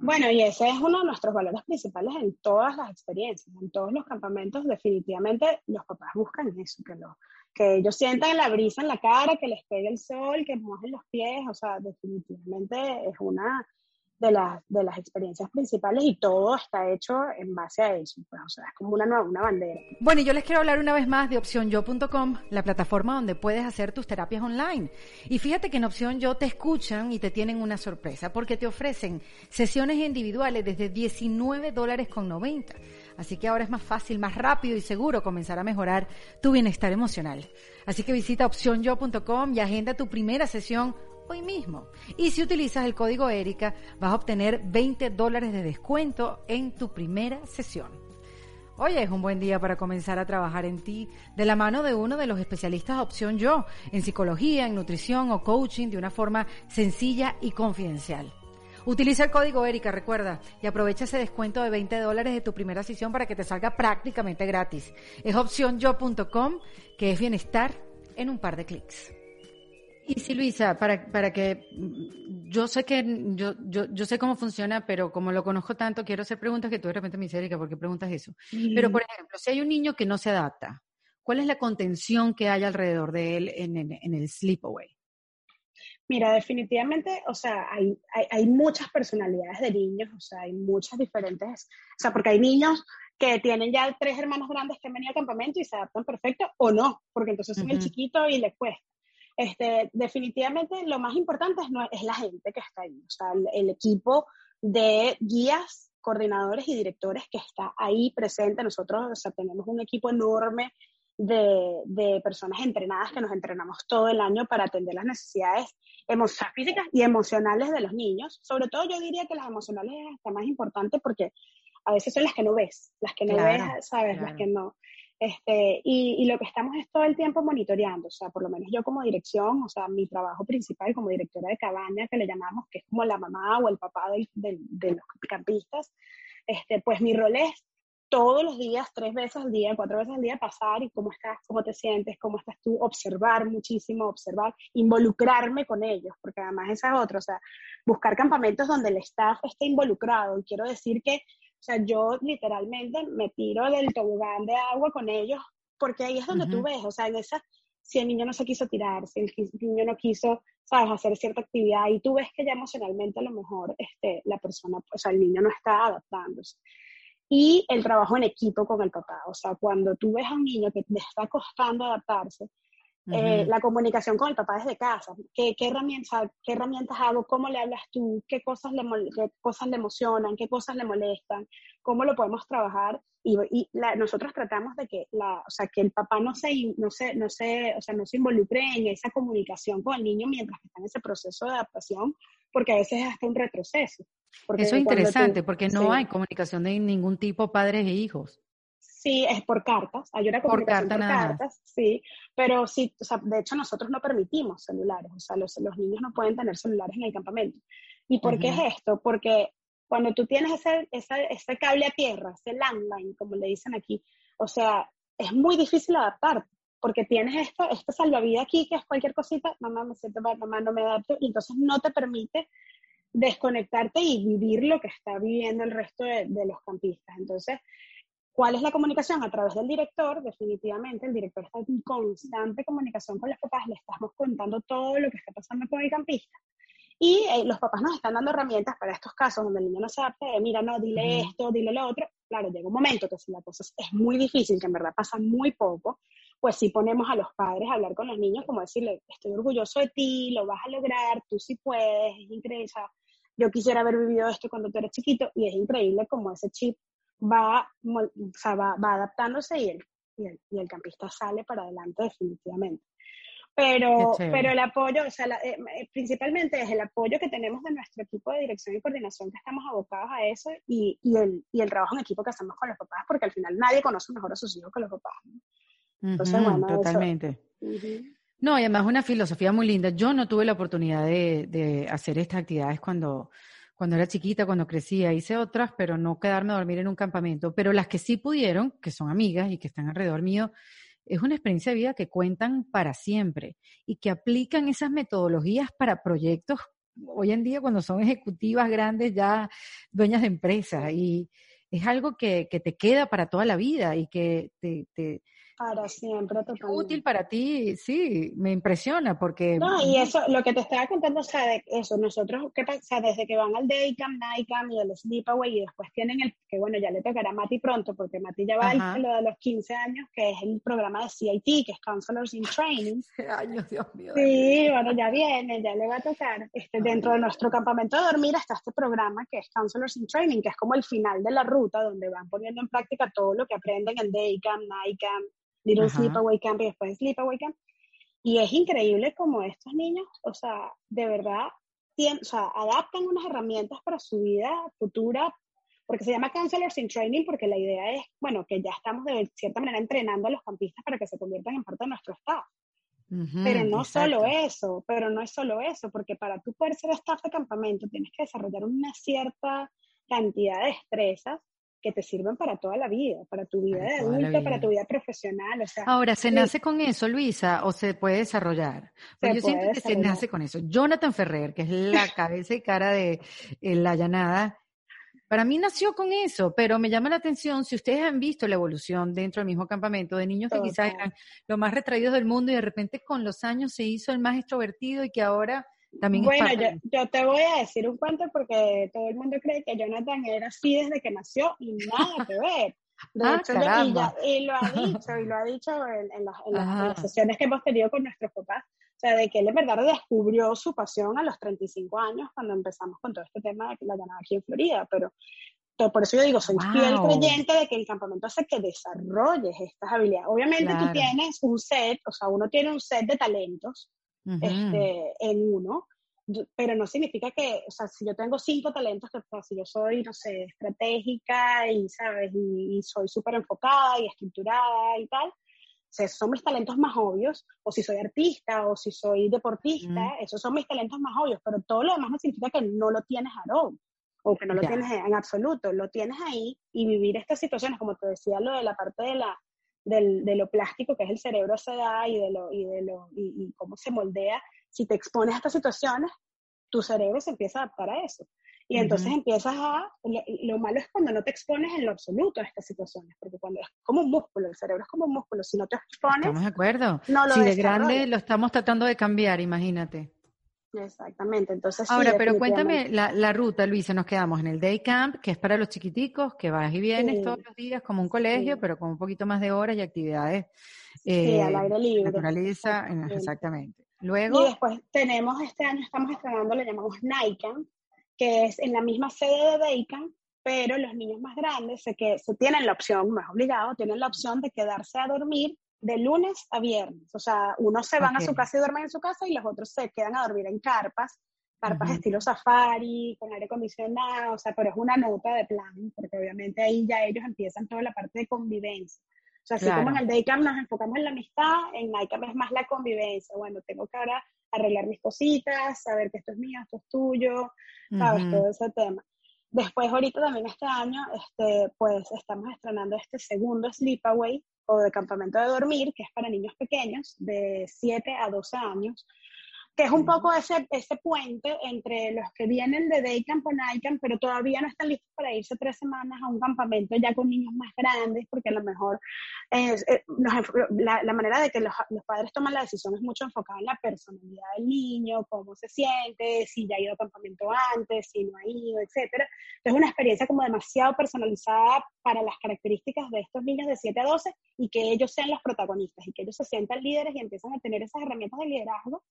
bueno, y ese es uno de nuestros valores principales en todas las experiencias, en todos los campamentos, definitivamente los papás buscan eso, que, lo, que ellos sientan la brisa en la cara, que les pegue el sol, que mojen los pies, o sea, definitivamente es una de, las de las experiencias principales y todo está hecho en base a eso. Pues, o sea, es como una, nueva, una bandera. Bueno, y yo les quiero hablar una vez más de opcionyo.com, la plataforma donde puedes hacer tus terapias online. Y fíjate que en Opción Yo te escuchan y te tienen una sorpresa, porque te ofrecen sesiones individuales desde 19 dólares con 90. Así que ahora es más fácil, más rápido y seguro comenzar a mejorar tu bienestar emocional. Así que visita opcionyo.com y agenda tu primera sesión hoy mismo. Y si utilizas el código ERICA, vas a obtener 20 dólares de descuento en tu primera sesión. Oye, es un buen día para comenzar a trabajar en ti de la mano de uno de los especialistas Opción Yo, en psicología, en nutrición o coaching de una forma sencilla y confidencial. Utiliza el código ERICA, recuerda, y aprovecha ese descuento de 20 dólares de tu primera sesión para que te salga prácticamente gratis. Es opcionyo.com, que es bienestar en un par de clics. Y sí, Luisa, para, para que yo sé que yo, yo, yo sé cómo funciona, pero como lo conozco tanto, quiero hacer preguntas que tú de repente me dices, Erika, ¿por qué preguntas eso? Pero, por ejemplo, si hay un niño que no se adapta, ¿cuál es la contención que hay alrededor de él en, en, en el sleepaway? Mira, definitivamente, o sea, hay, hay, hay, muchas personalidades de niños, o sea, hay muchas diferentes, o sea, porque hay niños que tienen ya tres hermanos grandes que han venido al campamento y se adaptan perfecto, o no, porque entonces son el chiquito y le cuesta. Este, definitivamente lo más importante es, no, es la gente que está ahí, o sea, el, equipo de guías, coordinadores y directores que está ahí presente. Nosotros o sea, tenemos un equipo enorme de, de, personas entrenadas que nos entrenamos todo el año para atender las necesidades físicas y emocionales de los niños. Sobre todo yo diría que las emocionales es hasta más importante porque a veces son las que no ves, las que no ves, ¿sabes? Las que no. Este, y, lo que estamos es todo el tiempo monitoreando, o sea, por lo menos yo como dirección, o sea, mi trabajo principal como directora de cabaña, que le llamamos, que es como la mamá o el papá de los campistas, este, pues mi rol es todos los días, tres veces al día, cuatro veces al día, pasar y cómo estás, cómo te sientes, cómo estás tú, observar muchísimo, observar, involucrarme con ellos, porque además esa es otra, o sea, buscar campamentos donde el staff esté involucrado. Y quiero decir que o sea, yo literalmente me tiro del tobogán de agua con ellos, porque ahí es donde tú ves, o sea, en esa, si el niño no se quiso tirar, si el niño no quiso, sabes, hacer cierta actividad, y tú ves que ya emocionalmente a lo mejor este, la persona, o sea, el niño no está adaptándose. Y el trabajo en equipo con el papá, o sea, cuando tú ves a un niño que le está costando adaptarse, eh, la comunicación con el papá desde casa. ¿Qué, qué, herramientas, ¿Qué herramientas hago? ¿Cómo le hablas tú? ¿Qué cosas le, qué cosas le emocionan? ¿Qué cosas le molestan? ¿Cómo lo podemos trabajar? Y, y nosotros tratamos de que, la, o sea, que el papá no se, no, se, no, se, o sea, no se involucre en esa comunicación con el niño mientras está en ese proceso de adaptación, porque a veces es hasta un retroceso. Eso es interesante, porque no hay comunicación de ningún tipo padres e hijos. Sí, es por cartas, hay una comunicación por, cartas, sí, pero sí, o sea, de hecho nosotros no permitimos celulares, o sea, los, los niños no pueden tener celulares en el campamento. ¿Y por qué es esto? Porque cuando tú tienes ese, ese, ese, cable a tierra, ese landline, como le dicen aquí, o sea, es muy difícil adaptarte, porque tienes esto, esta salvavidas aquí, que es cualquier cosita, mamá me siento mal, mamá no me adapto, y entonces no te permite desconectarte y vivir lo que está viviendo el resto de, de los campistas. Entonces, ¿Cuál es la comunicación? A través del director, definitivamente, el director está en constante comunicación con los papás, le estamos contando todo lo que está pasando con el campista. Y eh, los papás nos están dando herramientas para estos casos donde el niño no se adapta, mira, no, dile esto, dile lo otro. Claro, llega un momento que si la cosa es muy difícil, que en verdad pasa muy poco, pues sí ponemos a los padres a hablar con los niños, como decirle, estoy orgulloso de ti, lo vas a lograr, tú sí puedes, es increíble. yo quisiera haber vivido esto cuando tú eras chiquito y es increíble como ese chip va, o sea, va, va, adaptándose y el, y el, y, el, campista sale para adelante definitivamente. Pero, pero el apoyo, o sea, eh, eh, principalmente es el apoyo que tenemos de nuestro equipo de dirección y coordinación, que estamos abocados a eso, y, y, el, y el trabajo en equipo que hacemos con los papás, porque al final nadie conoce mejor a sus hijos que los papás. Entonces, bueno, totalmente. No, y además una filosofía muy linda. Yo no tuve la oportunidad de, de hacer estas actividades cuando, cuando era chiquita, cuando crecía, hice otras, pero no quedarme a dormir en un campamento. Pero las que sí pudieron, que son amigas y que están alrededor mío, es una experiencia de vida que cuentan para siempre y que aplican esas metodologías para proyectos hoy en día cuando son ejecutivas grandes ya dueñas de empresas y es algo que, que te queda para toda la vida y que te, te, para siempre, totalmente. Útil para ti, sí, me impresiona porque... No, y eso, lo que te estaba contando, o sea, de eso, nosotros, ¿qué pasa? Desde que van al Daycamp, Nightcamp y el Sleepaway y después tienen el, que bueno, ya le tocará a Mati pronto, porque Mati ya va a lo de los 15 años, que es el programa de CIT, que es Counselors in Training. <laughs> años, Dios mío. Sí, bueno, ya viene, ya le va a tocar. Este, dentro de nuestro campamento de dormir está este programa que es Counselors in Training, que es como el final de la ruta, donde van poniendo en práctica todo lo que aprenden en Daycamp, Nightcamp, Little Sleepaway Camp y después Sleepaway Camp. Y es increíble como estos niños, o sea, de verdad, tienen, o sea, adaptan unas herramientas para su vida futura, porque se llama Counselors in Training, porque la idea es, bueno, que ya estamos de cierta manera entrenando a los campistas para que se conviertan en parte de nuestro staff. pero no solo eso, pero no es solo eso, porque para tú poder ser staff de campamento tienes que desarrollar una cierta cantidad de destrezas que te sirven para toda la vida, para tu vida de adulto, para tu vida profesional. O sea, Ahora, ¿se nace con eso, Luisa, o se puede desarrollar? yo siento que se nace con eso. Jonathan Ferrer, que es la <laughs> cabeza y cara de eh, la llanada, para mí nació con eso, pero me llama la atención si ustedes han visto la evolución dentro del mismo campamento de niños que quizás eran los más retraídos del mundo y de repente con los años se hizo el más extrovertido y que ahora bueno, yo, te voy a decir un cuento porque todo el mundo cree que Jonathan era así desde que nació y nada que ver. De ah, hecho, y, lo ha dicho, y lo ha dicho en, las, sesiones que hemos tenido con nuestros papás, o sea, de que él en verdad descubrió su pasión a los 35 años cuando empezamos con todo este tema de la llanada aquí en Florida, pero por eso yo digo, soy fiel creyente de que el campamento hace que desarrolles estas habilidades. Obviamente tú tienes un set, o sea, uno tiene un set de talentos este, en uno, pero no significa que, o sea, si yo tengo cinco talentos, que pues, si yo soy, no sé, estratégica y, ¿sabes? Y, soy súper enfocada y estructurada y tal, o sea, esos son mis talentos más obvios, o si soy artista, o si soy deportista, esos son mis talentos más obvios, pero todo lo demás no significa que no lo tienes Aarón, o que no lo tienes en absoluto, lo tienes ahí y vivir estas situaciones, como te decía, lo de la parte de la, del, de lo plástico que es el cerebro a esa edad y de, lo, y, de lo, y, cómo se moldea, si te expones a estas situaciones, tu cerebro se empieza a adaptar a eso. Y entonces empiezas a, lo, malo es cuando no te expones en lo absoluto a estas situaciones, porque cuando es como un músculo, el cerebro es como un músculo, si no te expones... Estamos de acuerdo. No lo si de grande lo estamos tratando de cambiar, imagínate. Exactamente, entonces Ahora, pero cuéntame la, la, ruta, Luisa, nos quedamos en el day camp, que es para los chiquiticos, que vas y vienes todos los días como un colegio, pero con un poquito más de horas y actividades. Eh, al aire libre. Naturaleza, exactamente. Luego. Y después tenemos, este año estamos estrenando, le llamamos Camp, que es en la misma sede de Day Camp, pero los niños más grandes se, que, se tienen la opción, no es obligado, tienen la opción de quedarse a dormir de lunes a viernes. O sea, unos se van a su casa y duermen en su casa y los otros se quedan a dormir en carpas, carpas estilo safari, con aire acondicionado, o sea, pero es una nota de plan, porque obviamente ahí ya ellos empiezan toda la parte de convivencia. O sea, así como en el Daycamp nos enfocamos en la amistad, en Nightcamp es más la convivencia. Bueno, tengo que ahora arreglar mis cositas, saber que esto es mío, esto es tuyo, sabes, todo ese tema. Después, ahorita también este año, este, pues estamos estrenando este segundo Sleepaway, o de campamento de dormir, que es para niños pequeños, de 7 a 12 años, que es un poco ese, ese puente entre los que vienen de Day Camp o Night Camp, pero todavía no están listos para irse tres semanas a un campamento ya con niños más grandes, porque a lo mejor es, eh, la, la, manera de que los, los, padres toman la decisión es mucho enfocada en la personalidad del niño, cómo se siente, si ya ha ido a campamento antes, si no ha ido, etc. Es una experiencia como demasiado personalizada para las características de estos niños de 7 a 12 y que ellos sean los protagonistas y que ellos se sientan líderes y empiezan a tener esas herramientas de liderazgo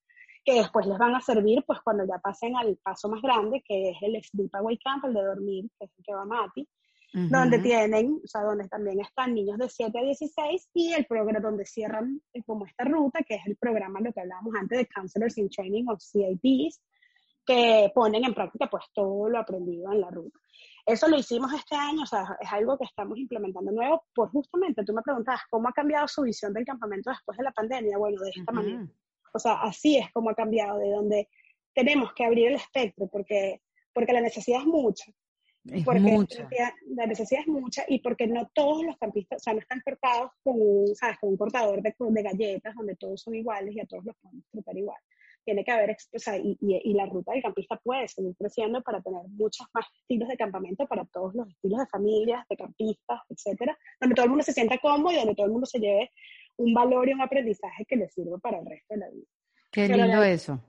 que después les van a servir pues cuando ya pasen al paso más grande, que es el Sleepaway Camp, el de dormir, que es el que va Mati, donde tienen, o sea, donde también están niños de 7 a 16 y el programa donde cierran eh, como esta ruta, que es el programa, lo que hablábamos antes de Counselors in Training of CIPs, que ponen en práctica pues todo lo aprendido en la ruta. Eso lo hicimos este año, o sea, es algo que estamos implementando nuevo, por justamente, tú me preguntabas, ¿cómo ha cambiado su visión del campamento después de la pandemia? Bueno, de esta manera. O sea, así es como ha cambiado, de donde tenemos que abrir el espectro, porque, porque la necesidad es mucha. porque mucha. La, necesidad es mucha y porque no todos los campistas, o sea, no están cortados con un, ¿sabes? con un cortador de, de galletas donde todos son iguales y a todos los podemos tratar igual. Tiene que haber, o sea, y, y, la ruta del campista puede seguir creciendo para tener muchos más estilos de campamento para todos los estilos de familias, de campistas, etcétera, donde todo el mundo se sienta cómodo y donde todo el mundo se lleve un valor y un aprendizaje que le sirva para el resto de la vida. Qué lindo eso.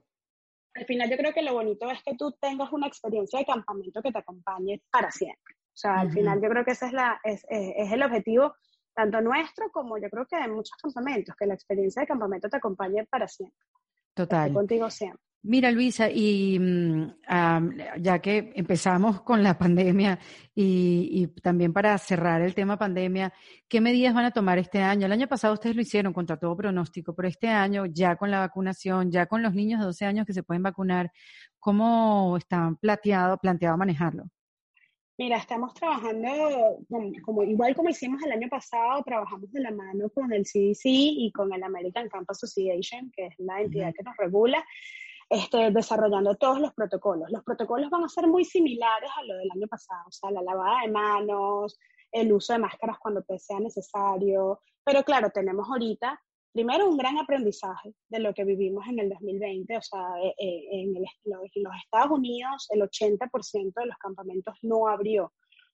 Al final yo creo que lo bonito es que tú tengas una experiencia de campamento que te acompañe para siempre. O sea, al final yo creo que ese es, la, es, es, el objetivo tanto nuestro como yo creo que de muchos campamentos, que la experiencia de campamento te acompañe para siempre. Total. contigo siempre. Mira, Luisa, y mm, ya que empezamos con la pandemia y, también para cerrar el tema pandemia, ¿qué medidas van a tomar este año? El año pasado ustedes lo hicieron contra todo pronóstico, pero este año ya con la vacunación, ya con los niños de 12 años que se pueden vacunar, ¿cómo están planteado, planteado manejarlo? Mira, estamos trabajando, como, igual como hicimos el año pasado, trabajamos de la mano con el CDC y con el American Camp Association, que es la entidad que nos regula, este, desarrollando todos los protocolos. Los protocolos van a ser muy similares a lo del año pasado, o sea, la lavada de manos, el uso de máscaras cuando sea necesario, pero claro, tenemos ahorita primero un gran aprendizaje de lo que vivimos en el 2020, o sea, eh, eh, en, los Estados Unidos el 80% de los campamentos no abrió,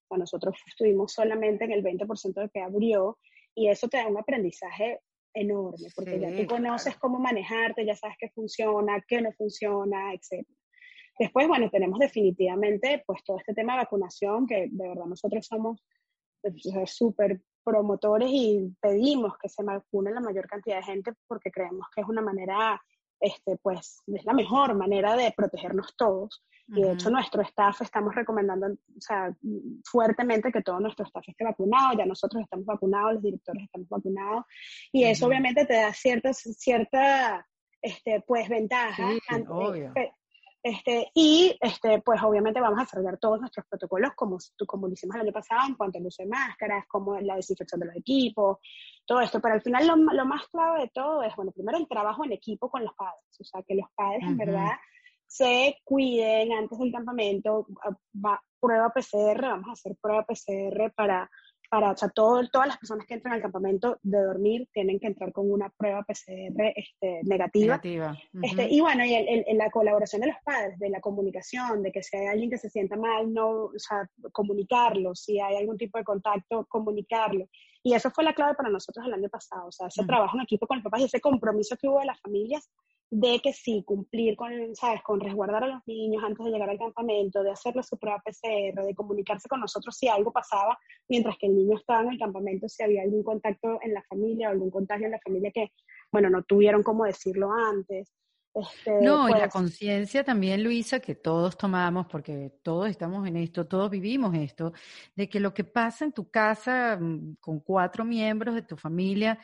o nosotros estuvimos solamente en el 20% de que abrió, y eso te da un aprendizaje enorme, porque ya tú conoces cómo manejarte, ya sabes qué funciona, qué no funciona, etc. Después, bueno, tenemos definitivamente pues todo este tema de vacunación, que de verdad nosotros somos súper promotores y pedimos que se vacune la mayor cantidad de gente porque creemos que es una manera este, pues es la mejor manera de protegernos todos. Y de hecho nuestro staff estamos recomendando o sea, fuertemente que todo nuestro staff esté vacunado, ya nosotros estamos vacunados, los directores estamos vacunados, y eso obviamente te da cierta, cierta este, pues, ventaja. obvio. Este, y este, pues obviamente vamos a desarrollar todos nuestros protocolos como, como lo hicimos el año pasado en cuanto al uso de máscaras, como la desinfección de los equipos, todo esto. Pero al final lo, lo, más clave de todo es, bueno, primero el trabajo en equipo con los padres, o sea, que los padres en verdad se cuiden antes del campamento, va, prueba PCR, vamos a hacer prueba PCR para para, o sea, todo, todas las personas que entran al campamento de dormir tienen que entrar con una prueba PCR este, negativa. este, y bueno, y el, la colaboración de los padres, de la comunicación, de que si hay alguien que se sienta mal, no, o sea, comunicarlo, si hay algún tipo de contacto, comunicarlo. Y eso fue la clave para nosotros el año pasado, o sea, ese trabajo en equipo con los papás y ese compromiso que hubo de las familias de que sí, cumplir con, ¿sabes? Con resguardar a los niños antes de llegar al campamento, de hacerle su prueba PCR, de comunicarse con nosotros si algo pasaba mientras que el niño estaba en el campamento, si había algún contacto en la familia o algún contagio en la familia que, bueno, no tuvieron cómo decirlo antes. Este, no, y la pues conciencia también, Luisa, que todos tomamos, porque todos estamos en esto, todos vivimos esto, de que lo que pasa en tu casa mm, con cuatro miembros de tu familia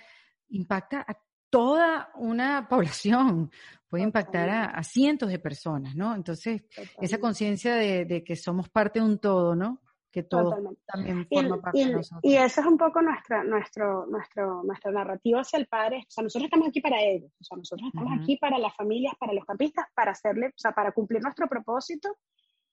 impacta a toda una población, puede impactar a, cientos de personas, ¿no? Entonces, esa conciencia de, que somos parte de un todo, ¿no? Que todo también forma parte y, de nosotros. Y esa es un poco nuestra, nuestro, nuestro, nuestra narrativa hacia el padre. O sea, nosotros estamos aquí para ellos. O sea, nosotros estamos aquí para las familias, para los campistas, para hacerle, o sea, para cumplir nuestro propósito,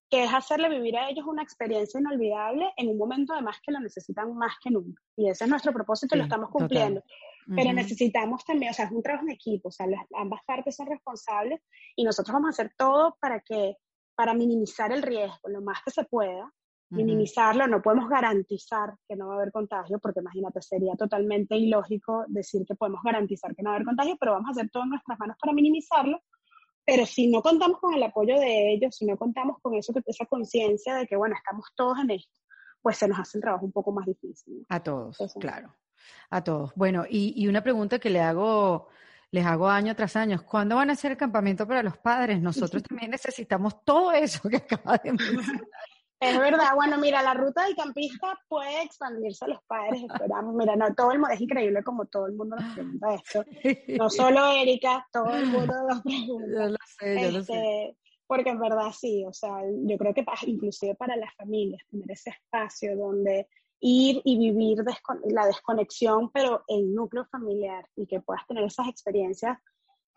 que es hacerle vivir a ellos una experiencia inolvidable en un momento además que lo necesitan más que nunca. Y ese es nuestro propósito y lo estamos cumpliendo. Pero necesitamos también, o sea, es un trabajo en equipo, o sea, ambas partes son responsables y nosotros vamos a hacer todo para que, para minimizar el riesgo, lo más que se pueda, minimizarlo, no podemos garantizar que no va a haber contagio, porque imagínate, sería totalmente ilógico decir que podemos garantizar que no va a haber contagio, pero vamos a hacer todo en nuestras manos para minimizarlo. Pero si no contamos con el apoyo de ellos, si no contamos con eso, esa conciencia de que, bueno, estamos todos en esto, pues se nos hace el trabajo un poco más difícil. A todos, claro. A todos. Bueno, y, y, una pregunta que le hago, les hago año tras año, ¿cuándo van a hacer el campamento para los padres? Nosotros <laughs> también necesitamos todo eso que acaba de mencionar. Es verdad, bueno, mira, la ruta del campista puede expandirse a los padres, esperamos. Mira, no, todo el mundo, es increíble como todo el mundo nos pregunta esto. No solo Erika, todo el mundo nos pregunta. Yo lo sé, yo lo sé. Este, porque en verdad sí, o sea, yo creo que inclusive para las familias, tener ese espacio donde ir y vivir la desconexión, pero en núcleo familiar, y que puedas tener esas experiencias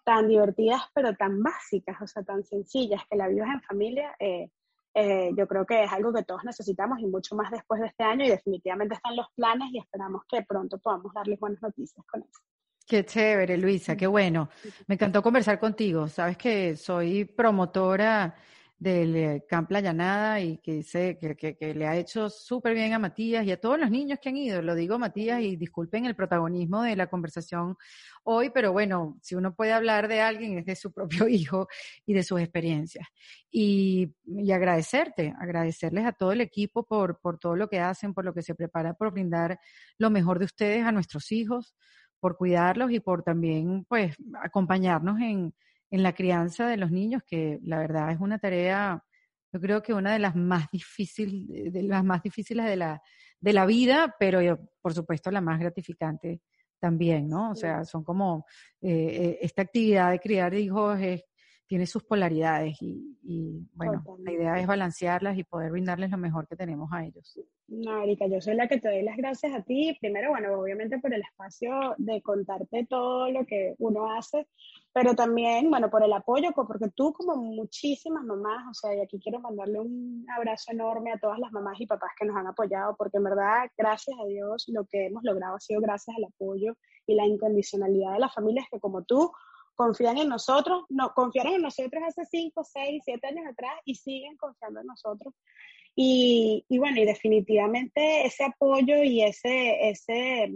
tan divertidas, pero tan básicas, o sea, tan sencillas, que la vivas en familia, eh, eh, yo creo que es algo que todos necesitamos y mucho más después de este año y definitivamente están los planes y esperamos que pronto podamos darles buenas noticias con eso. Qué chévere, Luisa, qué bueno. Me encantó conversar contigo. Sabes que soy promotora del eh, Camp La Llanada y que sé que, que, le ha hecho súper bien a Matías y a todos los niños que han ido. Lo digo, Matías, y disculpen el protagonismo de la conversación hoy, pero bueno, si uno puede hablar de alguien es de su <laughs> propio hijo y de sus experiencias. Y, y agradecerte, agradecerles a todo el equipo por, por todo lo que hacen, por lo que se prepara por brindar lo mejor de ustedes a nuestros hijos, por cuidarlos y por también, pues, acompañarnos en en la crianza de los niños, que la verdad es una tarea, yo creo que una de las más difíciles, de las más difíciles de la, de la vida, pero por supuesto la más gratificante también, ¿no? O sea, son como, eh, eh, esta actividad de criar hijos es tiene sus polaridades y, bueno, la idea es balancearlas y poder brindarles lo mejor que tenemos a ellos. No, Erika, yo soy la que te doy las gracias a ti, primero, bueno, obviamente por el espacio de contarte todo lo que uno hace, pero también, bueno, por el apoyo, porque tú como muchísimas mamás, o sea, y aquí quiero mandarle un abrazo enorme a todas las mamás y papás que nos han apoyado, porque en verdad, gracias a Dios, lo que hemos logrado ha sido gracias al apoyo y la incondicionalidad de las familias que como tú confían en nosotros, no, confiaron en nosotros hace 5, 6, 7 años atrás y siguen confiando en nosotros. Y, y bueno, y definitivamente ese apoyo y ese, ese,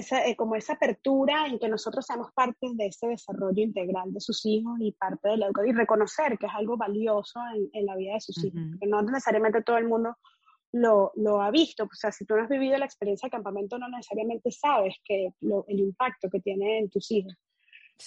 esa, eh, como esa apertura en que nosotros seamos parte de ese desarrollo integral de sus hijos y parte de la educación y reconocer que es algo valioso en, en la vida de sus hijos, que no necesariamente todo el mundo lo, lo, ha visto. O sea, si tú no has vivido la experiencia de campamento, no necesariamente sabes que lo, el impacto que tiene en tus hijos.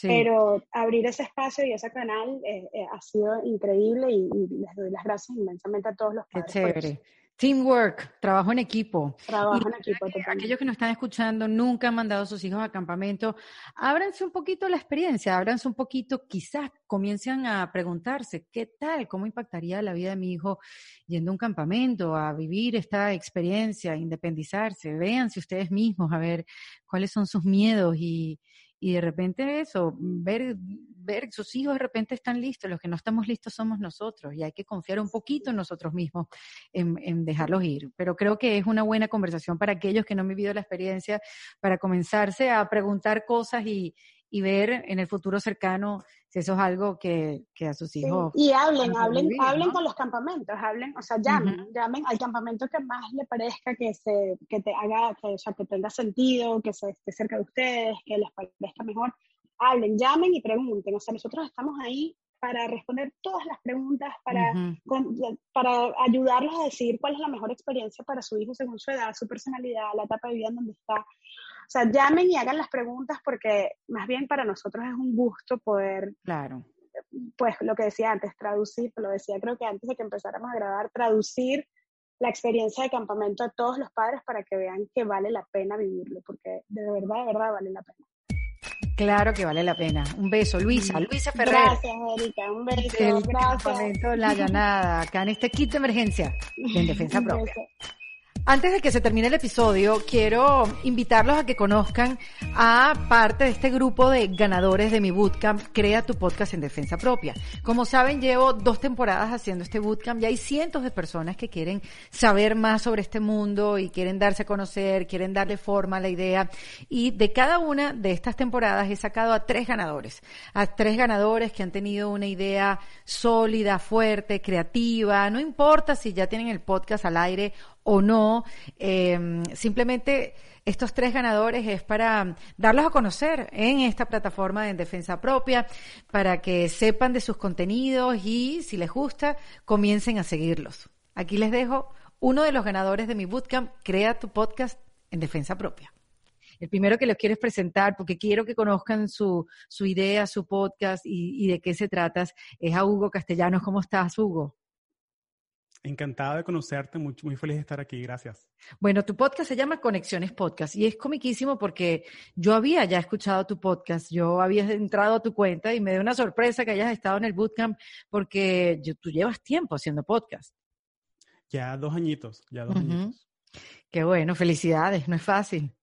Pero abrir ese espacio y ese canal eh, eh, ha sido increíble y, les doy las gracias inmensamente a todos los padres. Qué chévere. Teamwork, trabajo en equipo. Trabajo en equipo. aquellos que nos están escuchando nunca han mandado a sus hijos a campamento, ábranse un poquito la experiencia, ábranse un poquito, quizás comiencen a preguntarse, ¿qué tal? ¿Cómo impactaría la vida de mi hijo yendo a un campamento, a vivir esta experiencia, a independizarse? Véanse ustedes mismos a ver cuáles son sus miedos y, y de repente eso, ver, ver sus hijos de repente están listos, los que no estamos listos somos nosotros y hay que confiar un poquito en nosotros mismos, en, en dejarlos ir. Pero creo que es una buena conversación para aquellos que no han vivido la experiencia, para comenzarse a preguntar cosas y, y ver en el futuro cercano si eso es algo que, que a sus hijos... Y hablen, hablen, hablen con los campamentos, hablen, o sea, llamen, llamen al campamento que más le parezca que, se, que te haga, que, o sea, que tenga sentido, que se esté cerca de ustedes, que les parezca mejor. Hablen, llamen y pregunten, o sea, nosotros estamos ahí para responder todas las preguntas, para, para ayudarlos a decidir cuál es la mejor experiencia para su hijo según su edad, su personalidad, la etapa de vida en donde está. O sea, llamen y hagan las preguntas porque más bien para nosotros es un gusto poder, claro. pues lo que decía antes, traducir, lo decía creo que antes de que empezáramos a grabar, traducir la experiencia de campamento a todos los padres para que vean que vale la pena vivirlo, porque de verdad, de verdad vale la pena. Claro que vale la pena. Un beso, Luisa. Luisa Ferrer. Gracias, Erika. Un beso. gracias. La Llanada, acá en este kit de emergencia en <laughs> defensa propia. Antes de que se termine el episodio, quiero invitarlos a que conozcan a parte de este grupo de ganadores de mi bootcamp Crea tu podcast en defensa propia. Como saben, llevo dos temporadas haciendo este bootcamp y hay cientos de personas que quieren saber más sobre este mundo y quieren darse a conocer, quieren darle forma a la idea. Y de cada una de estas temporadas he sacado a tres ganadores, a tres ganadores que han tenido una idea sólida, fuerte, creativa. No importa si ya tienen el podcast al aire o no. Eh, simplemente estos tres ganadores es para darlos a conocer en esta plataforma de en defensa propia, para que sepan de sus contenidos y, si les gusta, comiencen a seguirlos. Aquí les dejo uno de los ganadores de mi bootcamp, Crea tu podcast en defensa propia. El primero que les quiero presentar, porque quiero que conozcan su, su idea, su podcast y, y de qué se trata, es a Hugo Castellanos. ¿Cómo estás, Hugo? Encantado de conocerte, muy, muy feliz de estar aquí, gracias. Bueno, tu podcast se llama Conexiones Podcast y es comiquísimo porque yo había ya escuchado tu podcast, yo había entrado a tu cuenta y me dio una sorpresa que hayas estado en el bootcamp porque tú llevas tiempo haciendo podcast. Ya dos añitos, ya dos añitos. Qué bueno, felicidades, no es fácil.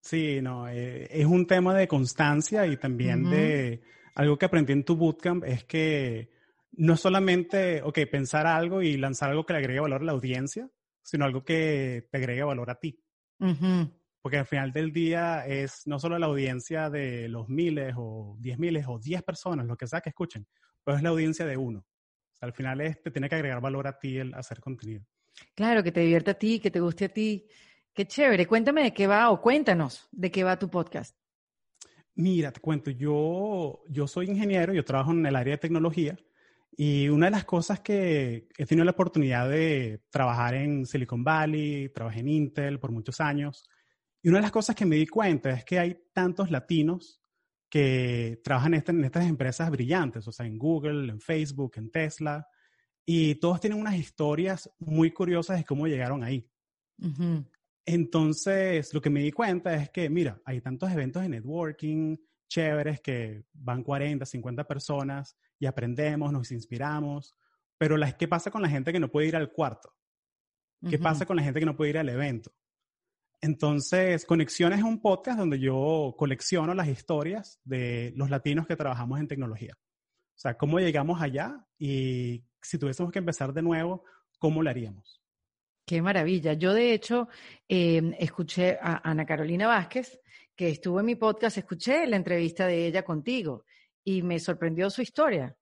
Sí, no, eh, es un tema de constancia y también de algo que aprendí en tu bootcamp es que no solamente, ok, pensar algo y lanzar algo que le agregue valor a la audiencia, sino algo que te agregue valor a ti. Porque al final del día es no solo la audiencia de los miles o diez miles o diez personas, lo que sea que escuchen, pero es la audiencia de uno. al final es, te tiene que agregar valor a ti el hacer contenido. Claro, que te divierta a ti, que te guste a ti. Qué chévere. Cuéntame de qué va o cuéntanos de qué va tu podcast. Mira, te cuento, yo, yo soy ingeniero, yo trabajo en el área de tecnología y una de las cosas que he tenido la oportunidad de trabajar en Silicon Valley, trabajé en Intel por muchos años, y una de las cosas que me di cuenta es que hay tantos latinos que trabajan en, estas empresas brillantes, o sea, en Google, en Facebook, en Tesla, y todos tienen unas historias muy curiosas de cómo llegaron ahí. Entonces, lo que me di cuenta es que, mira, hay tantos eventos de networking chéveres que van 40, 50 personas y aprendemos, nos inspiramos, pero ¿qué pasa con la gente que no puede ir al cuarto? ¿Qué pasa con la gente que no puede ir al evento? Entonces, Conexiones es un podcast donde yo colecciono las historias de los latinos que trabajamos en tecnología. O sea, cómo llegamos allá y si tuviésemos que empezar de nuevo, ¿cómo lo haríamos? Qué maravilla. Yo, de hecho, em, escuché a Ana Carolina Vázquez, que estuvo en mi podcast, escuché la entrevista de ella contigo y me sorprendió su historia.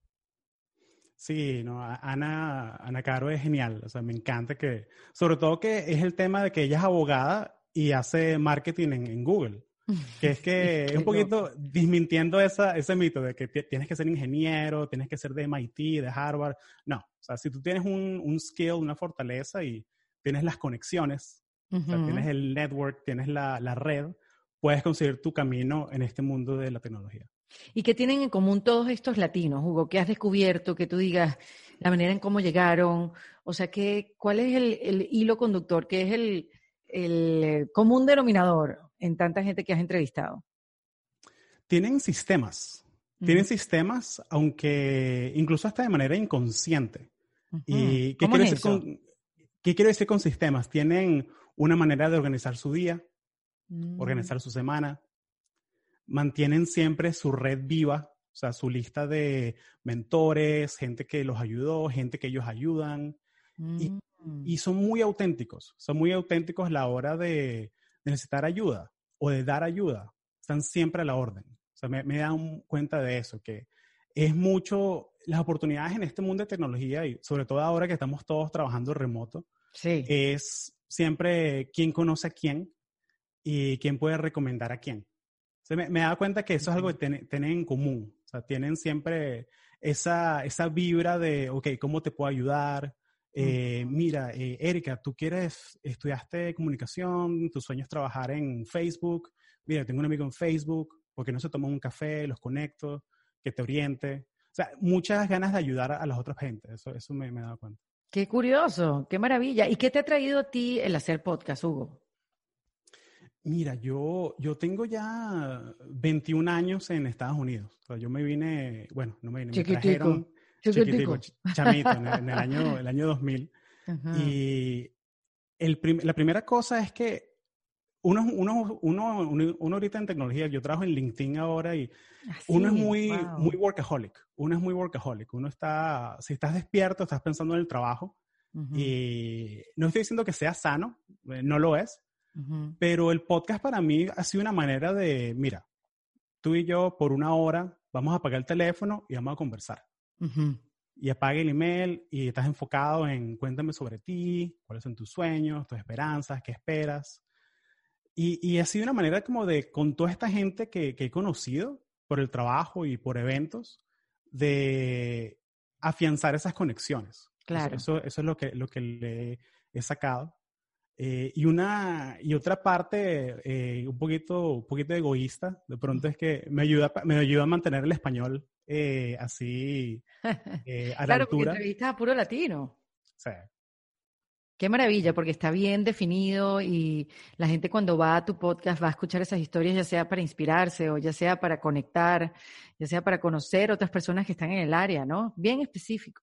Sí, no, Ana, Ana Caro es genial, o sea, me encanta que, sobre todo que es el tema de que ella es abogada y hace marketing en, Google, <laughs> que es que es un poquito desmintiendo esa, ese mito de que tienes que ser ingeniero, tienes que ser de MIT, de Harvard, no, o sea, si tú tienes un, un skill, una fortaleza y tienes las conexiones, o sea, tienes el network, tienes la, la red, puedes conseguir tu camino en este mundo de la tecnología. ¿Y qué tienen en común todos estos latinos, Hugo? ¿Qué has descubierto? Que tú digas la manera en cómo llegaron. O sea, ¿qué, ¿cuál es el, hilo conductor? ¿Qué es el, el común denominador en tanta gente que has entrevistado? Tienen sistemas. Tienen sistemas, aunque incluso hasta de manera inconsciente. ¿Y qué quiero, decir con, qué quiero decir con sistemas? Tienen una manera de organizar su día, mm. organizar su semana, mantienen siempre su red viva, o sea, su lista de mentores, gente que los ayudó, gente que ellos ayudan. Y, mm. son muy auténticos, son muy auténticos a la hora de, necesitar ayuda o de dar ayuda. Están siempre a la orden. O sea, me, me dan cuenta de eso, que es mucho las oportunidades en este mundo de tecnología y sobre todo ahora que estamos todos trabajando remoto. Sí. Es siempre quién conoce a quién y quién puede recomendar a quién me, me da cuenta que eso es algo que tienen en común. O sea, tienen siempre esa, esa vibra de, ok, ¿cómo te puedo ayudar? Eh, mira, eh, Erika, tú quieres, estudiaste comunicación, tu sueño es trabajar en Facebook. Mira, tengo un amigo en Facebook, porque no se toma un café, los conecto, que te oriente. O sea, muchas ganas de ayudar a las otras gente. Eso, eso me, me he dado cuenta. Qué curioso, qué maravilla. ¿Y qué te ha traído a ti el hacer podcast, Hugo? Mira, yo, yo tengo ya 21 años en Estados Unidos. O sea, yo me vine, bueno, no me vine, me trajeron chiquitico, chamito, en, el, año, el año 2000. Y el la primera cosa es que uno, uno, uno, uno, ahorita en tecnología, yo trabajo en LinkedIn ahora y uno es muy, muy workaholic. Uno es muy workaholic. Uno está, si estás despierto, estás pensando en el trabajo. Y no estoy diciendo que sea sano, eh, no lo es, pero el podcast para mí ha sido una manera de, mira, tú y yo por una hora vamos a apagar el teléfono y vamos a conversar. Y apague el email y estás enfocado en cuéntame sobre ti, cuáles son tus sueños, tus esperanzas, qué esperas. Y, y ha sido una manera como de, con toda esta gente que, que he conocido por el trabajo y por eventos, de afianzar esas conexiones. Claro. Eso, eso es lo que, lo que le he sacado. Eh, y una y otra parte eh, un poquito un poquito egoísta de pronto es que me ayuda me ayuda a mantener el español eh, así <laughs> a la claro, altura. entrevistas a puro latino. Sí. Qué maravilla, porque está bien definido y la gente cuando va a tu podcast va a escuchar esas historias, ya sea para inspirarse o ya sea para conectar, ya sea para conocer otras personas que están en el área, ¿no? Bien específico.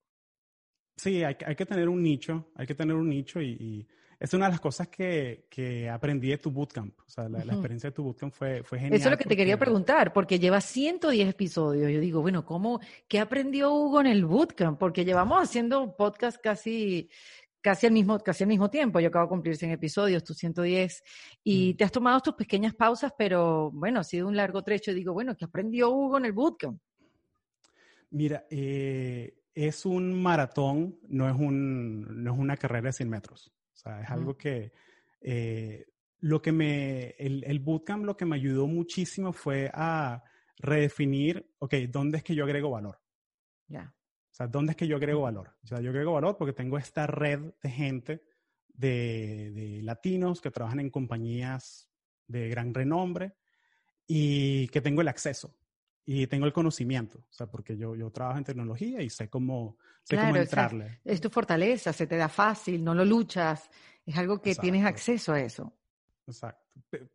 Sí, hay, hay que tener un nicho, hay que tener un nicho y es una de las cosas que, que aprendí de tu bootcamp. O sea, la, experiencia de tu bootcamp fue, fue genial. Eso es lo que te quería preguntar, porque lleva 110 episodios. Yo digo, bueno, ¿cómo, qué aprendió Hugo en el bootcamp? Porque llevamos haciendo podcast casi, casi al mismo, casi al mismo tiempo. Yo acabo de cumplir 100 episodios, tú 110, y mm. te has tomado tus pequeñas pausas, pero bueno, ha sido un largo trecho. Y digo, bueno, ¿qué aprendió Hugo en el bootcamp? Mira, eh, es un maratón, no es, un, no es una carrera de 100 metros. O sea, es algo que eh, lo que me, el, el, bootcamp lo que me ayudó muchísimo fue a redefinir, ok, ¿dónde es que yo agrego valor? Ya. O sea, ¿dónde es que yo agrego valor? O sea, yo agrego valor porque tengo esta red de gente, de, de latinos que trabajan en compañías de gran renombre y que tengo el acceso y tengo el conocimiento, o sea, porque yo, yo trabajo en tecnología y sé cómo, sé cómo entrarle. es tu fortaleza, se te da fácil, no lo luchas, es algo que tienes acceso a eso. Exacto.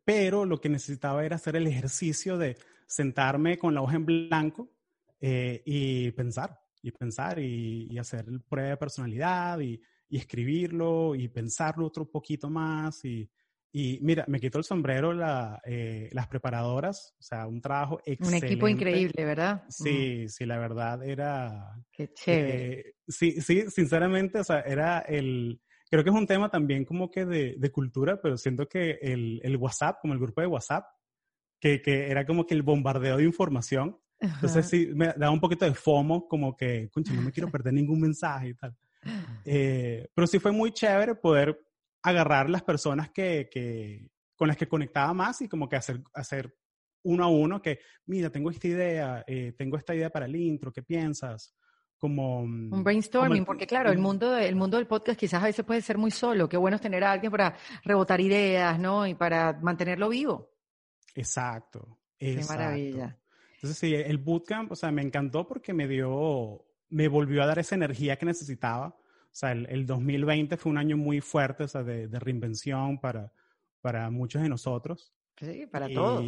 Pero lo que necesitaba era hacer el ejercicio de sentarme con la hoja en blanco eh, y pensar, y pensar, y, y hacer prueba de personalidad, y, y escribirlo, y pensarlo otro poquito más, y, y mira, me quito el sombrero la, eh, las preparadoras, o sea, un trabajo excelente. Un equipo increíble, ¿verdad? Sí, mm. sí, la verdad era... Qué chévere. Eh, sí, sí, sinceramente, o sea, era el... Creo que es un tema también como que de, de cultura, pero siento que el, el, WhatsApp, como el grupo de WhatsApp, que, que era como que el bombardeo de información, entonces sí, me daba un poquito de FOMO, como que, concha, no me quiero <laughs> perder ningún mensaje y tal. <laughs> Eh, pero sí fue muy chévere poder agarrar las personas que, que, con las que conectaba más y como que hacer, hacer uno a uno que, mira, tengo esta idea, eh, tengo esta idea para el intro, ¿qué piensas? Como, mm, un brainstorming, porque claro, el mundo, el mundo del podcast quizás a veces puede ser muy solo, qué bueno es tener a alguien para rebotar ideas, ¿no? Y para mantenerlo vivo. Exacto. Qué maravilla. Entonces sí, el bootcamp, o sea, me encantó porque me dio, me volvió a dar esa energía que necesitaba sea, el, 2020 fue un año muy fuerte, o sea, de, reinvención para, para muchos de nosotros. Sí, para todos.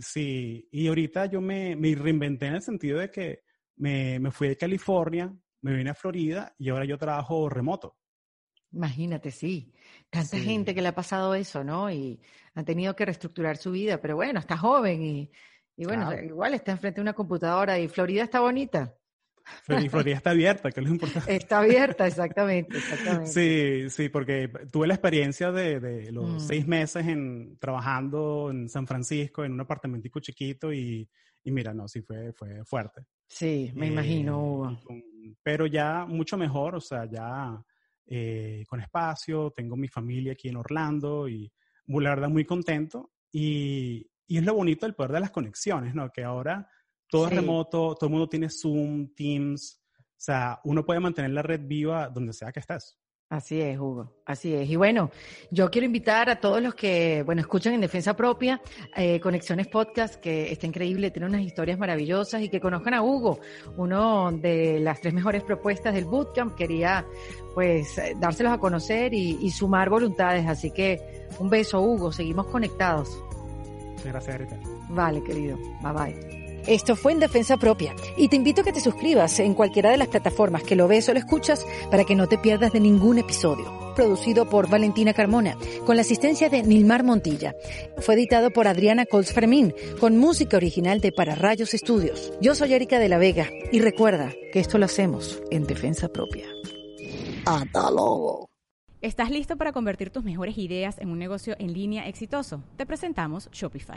Sí, y ahorita yo me, me, reinventé en el sentido de que me, me fui de California, me vine a Florida y ahora yo trabajo remoto. Imagínate, sí. Tanta gente que le ha pasado eso, ¿no? Y ha tenido que reestructurar su vida, pero bueno, está joven y, y bueno, igual está enfrente de una computadora y Florida está bonita. Florida está abierta, que es lo importante. Está abierta, exactamente, exactamente. Sí, sí, porque tuve la experiencia de, de los mm. seis meses en, trabajando en San Francisco en un apartamentico chiquito y, y mira, no, sí fue, fue fuerte. Sí, me imagino, eh, pero ya mucho mejor, o sea, ya eh, con espacio, tengo mi familia aquí en Orlando y la verdad muy contento y, y es lo bonito del poder de las conexiones, ¿no? Que ahora todo es remoto, todo el mundo tiene Zoom, Teams. O sea, uno puede mantener la red viva donde sea que estés. Así es, Hugo. Así es. Y bueno, yo quiero invitar a todos los que, bueno, escuchan en Defensa Propia, eh, Conexiones Podcast, que está increíble, tiene unas historias maravillosas y que conozcan a Hugo, uno de las tres mejores propuestas del Bootcamp. Quería, pues, dárselos a conocer y, y sumar voluntades. Así que un beso, Hugo. Seguimos conectados. Gracias, Erika. Vale, querido. Bye bye. Esto fue en Defensa Propia y te invito a que te suscribas en cualquiera de las plataformas que lo ves o lo escuchas para que no te pierdas de ningún episodio. Producido por Valentina Carmona, con la asistencia de Nilmar Montilla. Fue editado por Adriana Colts Fermín, con música original de Para Rayos Estudios. Yo soy Erika de la Vega y recuerda que esto lo hacemos en Defensa Propia. Hasta luego. ¿Estás listo para convertir tus mejores ideas en un negocio en línea exitoso? Te presentamos Shopify.